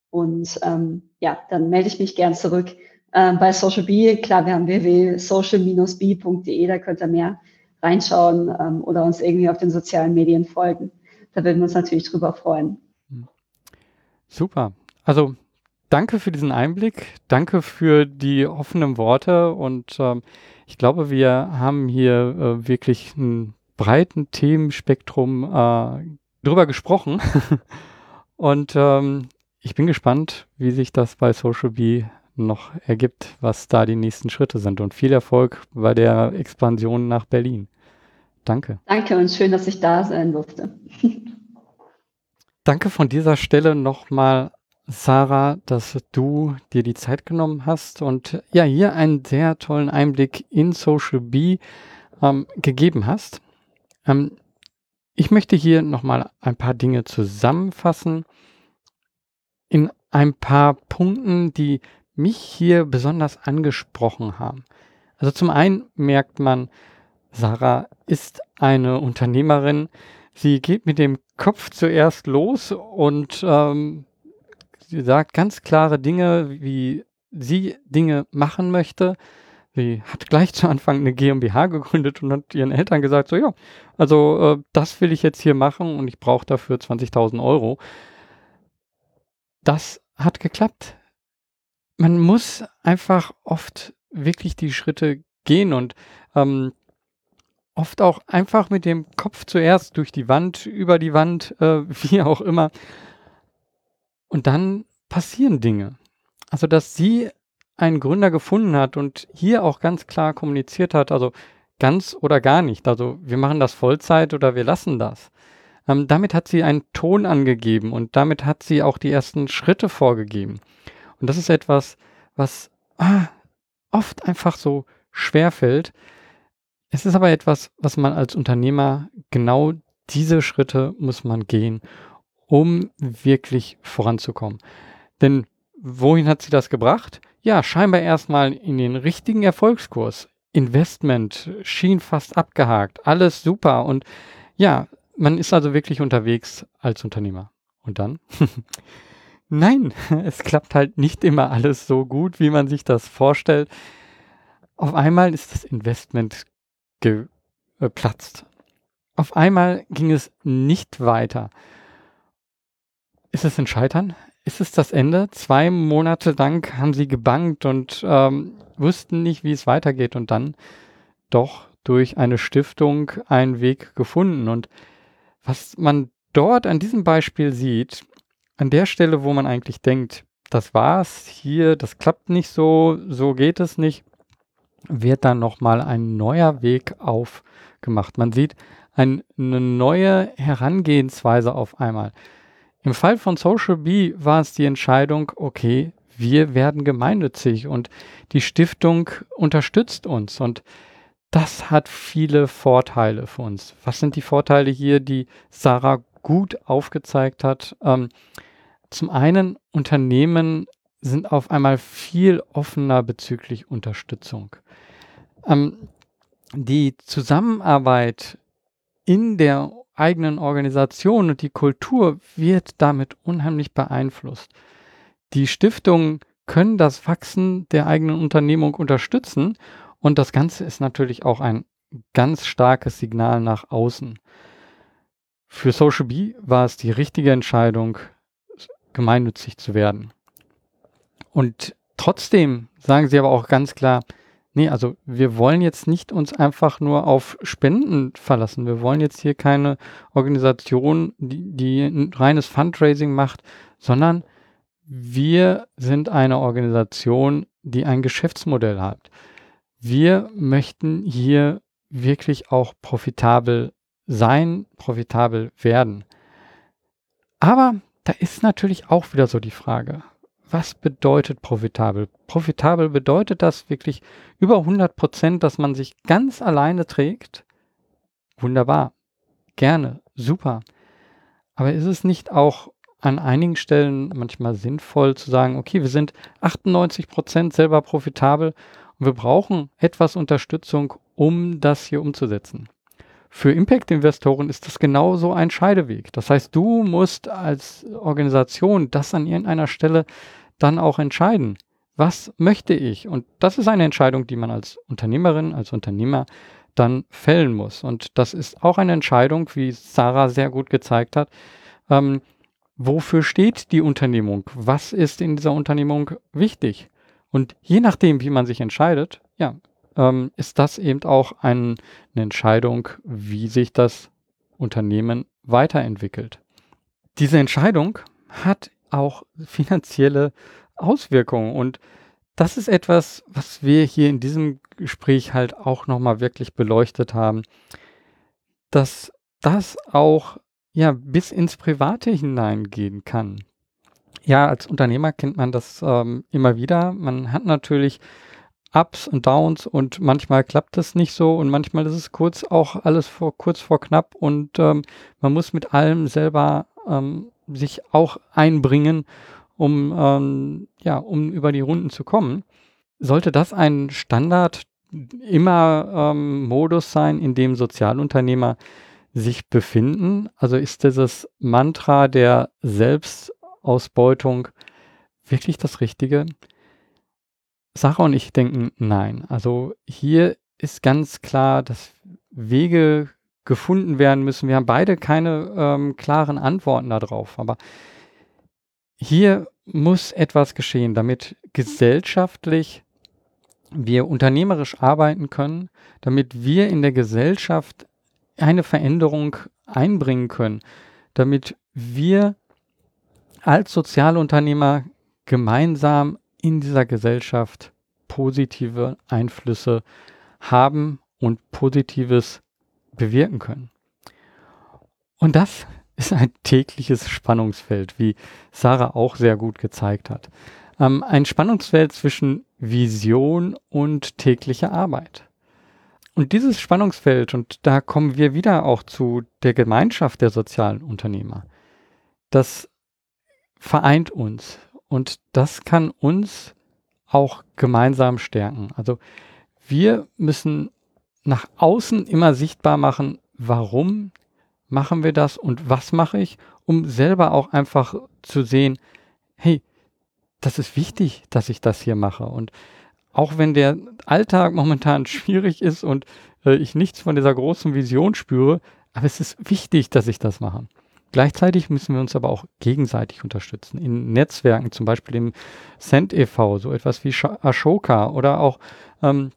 Und ähm, ja, dann melde ich mich gern zurück. Ähm, bei Social B, klar, wir haben www.social-b.de, da könnt ihr mehr reinschauen ähm, oder uns irgendwie auf den sozialen Medien folgen. Da würden wir uns natürlich drüber freuen. Super. Also danke für diesen Einblick, danke für die offenen Worte und ähm, ich glaube, wir haben hier äh, wirklich ein breiten Themenspektrum äh, drüber gesprochen und ähm, ich bin gespannt, wie sich das bei Social Bee noch ergibt, was da die nächsten Schritte sind und viel Erfolg bei der Expansion nach Berlin. Danke. Danke und schön, dass ich da sein durfte. Danke von dieser Stelle nochmal Sarah, dass du dir die Zeit genommen hast und ja, hier einen sehr tollen Einblick in Social B ähm, gegeben hast. Ähm, ich möchte hier nochmal ein paar Dinge zusammenfassen in ein paar Punkten, die mich hier besonders angesprochen haben. Also zum einen merkt man, Sarah ist eine Unternehmerin. Sie geht mit dem Kopf zuerst los und ähm, sie sagt ganz klare Dinge, wie sie Dinge machen möchte. Sie hat gleich zu Anfang eine GmbH gegründet und hat ihren Eltern gesagt, so ja, also äh, das will ich jetzt hier machen und ich brauche dafür 20.000 Euro. Das hat geklappt. Man muss einfach oft wirklich die Schritte gehen und ähm, oft auch einfach mit dem Kopf zuerst durch die Wand, über die Wand, äh, wie auch immer, und dann passieren Dinge. Also, dass sie einen Gründer gefunden hat und hier auch ganz klar kommuniziert hat, also ganz oder gar nicht. Also wir machen das Vollzeit oder wir lassen das. Ähm, damit hat sie einen Ton angegeben und damit hat sie auch die ersten Schritte vorgegeben. Und das ist etwas, was ah, oft einfach so schwer fällt. Es ist aber etwas, was man als Unternehmer genau diese Schritte muss man gehen um wirklich voranzukommen. Denn wohin hat sie das gebracht? Ja, scheinbar erstmal in den richtigen Erfolgskurs. Investment schien fast abgehakt, alles super und ja, man ist also wirklich unterwegs als Unternehmer. Und dann? Nein, es klappt halt nicht immer alles so gut, wie man sich das vorstellt. Auf einmal ist das Investment geplatzt. Auf einmal ging es nicht weiter. Ist es ein Scheitern? Ist es das Ende? Zwei Monate lang haben sie gebankt und ähm, wussten nicht, wie es weitergeht und dann doch durch eine Stiftung einen Weg gefunden. Und was man dort an diesem Beispiel sieht, an der Stelle, wo man eigentlich denkt, das war's hier, das klappt nicht so, so geht es nicht, wird dann nochmal ein neuer Weg aufgemacht. Man sieht ein, eine neue Herangehensweise auf einmal. Im Fall von Social B war es die Entscheidung, okay, wir werden gemeinnützig und die Stiftung unterstützt uns. Und das hat viele Vorteile für uns. Was sind die Vorteile hier, die Sarah gut aufgezeigt hat? Ähm, zum einen, Unternehmen sind auf einmal viel offener bezüglich Unterstützung. Ähm, die Zusammenarbeit in der eigenen Organisation und die Kultur wird damit unheimlich beeinflusst. Die Stiftungen können das Wachsen der eigenen Unternehmung unterstützen und das Ganze ist natürlich auch ein ganz starkes Signal nach außen. Für Social B war es die richtige Entscheidung, gemeinnützig zu werden. Und trotzdem sagen sie aber auch ganz klar, nee, also wir wollen jetzt nicht uns einfach nur auf Spenden verlassen. Wir wollen jetzt hier keine Organisation, die, die ein reines Fundraising macht, sondern wir sind eine Organisation, die ein Geschäftsmodell hat. Wir möchten hier wirklich auch profitabel sein, profitabel werden. Aber da ist natürlich auch wieder so die Frage, was bedeutet profitabel? Profitabel bedeutet das wirklich über 100 Prozent, dass man sich ganz alleine trägt? Wunderbar, gerne, super. Aber ist es nicht auch an einigen Stellen manchmal sinnvoll zu sagen, okay, wir sind 98 Prozent selber profitabel und wir brauchen etwas Unterstützung, um das hier umzusetzen. Für Impact-Investoren ist das genauso ein Scheideweg. Das heißt, du musst als Organisation das an irgendeiner Stelle dann auch entscheiden. Was möchte ich? Und das ist eine Entscheidung, die man als Unternehmerin, als Unternehmer dann fällen muss. Und das ist auch eine Entscheidung, wie Sarah sehr gut gezeigt hat, ähm, wofür steht die Unternehmung? Was ist in dieser Unternehmung wichtig? Und je nachdem, wie man sich entscheidet, ja, ähm, ist das eben auch ein, eine Entscheidung, wie sich das Unternehmen weiterentwickelt. Diese Entscheidung hat auch finanzielle Auswirkungen und das ist etwas, was wir hier in diesem Gespräch halt auch nochmal wirklich beleuchtet haben, dass das auch ja bis ins Private hineingehen kann. Ja, als Unternehmer kennt man das ähm, immer wieder. Man hat natürlich Ups und Downs und manchmal klappt das nicht so und manchmal ist es kurz auch alles vor, kurz vor knapp und ähm, man muss mit allem selber ähm, sich auch einbringen, um ähm, ja, um über die Runden zu kommen. Sollte das ein Standard immer ähm, Modus sein, in dem Sozialunternehmer sich befinden? Also ist dieses Mantra der Selbstausbeutung wirklich das Richtige? Sarah und ich denken nein. Also hier ist ganz klar, dass Wege gefunden werden müssen. Wir haben beide keine ähm, klaren Antworten darauf, aber hier muss etwas geschehen, damit gesellschaftlich wir unternehmerisch arbeiten können, damit wir in der Gesellschaft eine Veränderung einbringen können, damit wir als Sozialunternehmer gemeinsam in dieser Gesellschaft positive Einflüsse haben und Positives bewirken können. Und das ist ein tägliches Spannungsfeld, wie Sarah auch sehr gut gezeigt hat. Ähm, ein Spannungsfeld zwischen Vision und täglicher Arbeit. Und dieses Spannungsfeld, und da kommen wir wieder auch zu der Gemeinschaft der sozialen Unternehmer, das vereint uns und das kann uns auch gemeinsam stärken. Also wir müssen nach außen immer sichtbar machen, warum machen wir das und was mache ich, um selber auch einfach zu sehen, hey, das ist wichtig, dass ich das hier mache. Und auch wenn der Alltag momentan schwierig ist und äh, ich nichts von dieser großen Vision spüre, aber es ist wichtig, dass ich das mache. Gleichzeitig müssen wir uns aber auch gegenseitig unterstützen. In Netzwerken, zum Beispiel im Cent e.V., so etwas wie Ashoka oder auch ähm,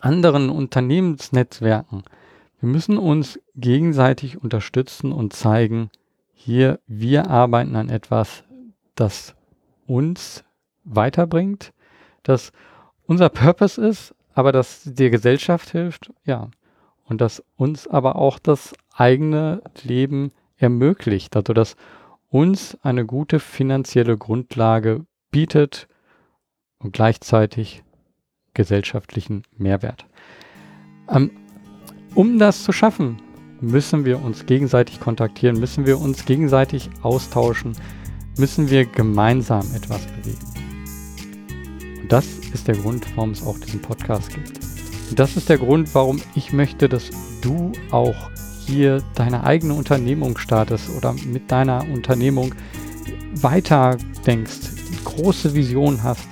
anderen Unternehmensnetzwerken. Wir müssen uns gegenseitig unterstützen und zeigen, hier, wir arbeiten an etwas, das uns weiterbringt, das unser Purpose ist, aber das der Gesellschaft hilft, ja. Und das uns aber auch das eigene Leben ermöglicht, also das uns eine gute finanzielle Grundlage bietet und gleichzeitig gesellschaftlichen Mehrwert. Ähm, um das zu schaffen, müssen wir uns gegenseitig kontaktieren, müssen wir uns gegenseitig austauschen, müssen wir gemeinsam etwas bewegen. Und das ist der Grund, warum es auch diesen Podcast gibt. Und das ist der Grund, warum ich möchte, dass du auch hier deine eigene Unternehmung startest oder mit deiner Unternehmung weiter denkst, große Vision hast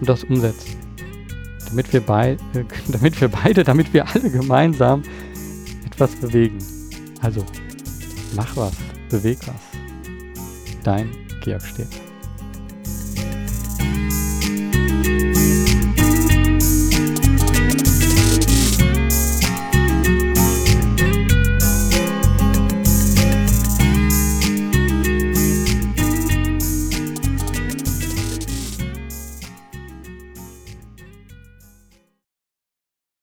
und das umsetzt. Damit wir, bei, äh, damit wir beide, damit wir alle gemeinsam etwas bewegen. Also, mach was, beweg was. Dein Georg Stern.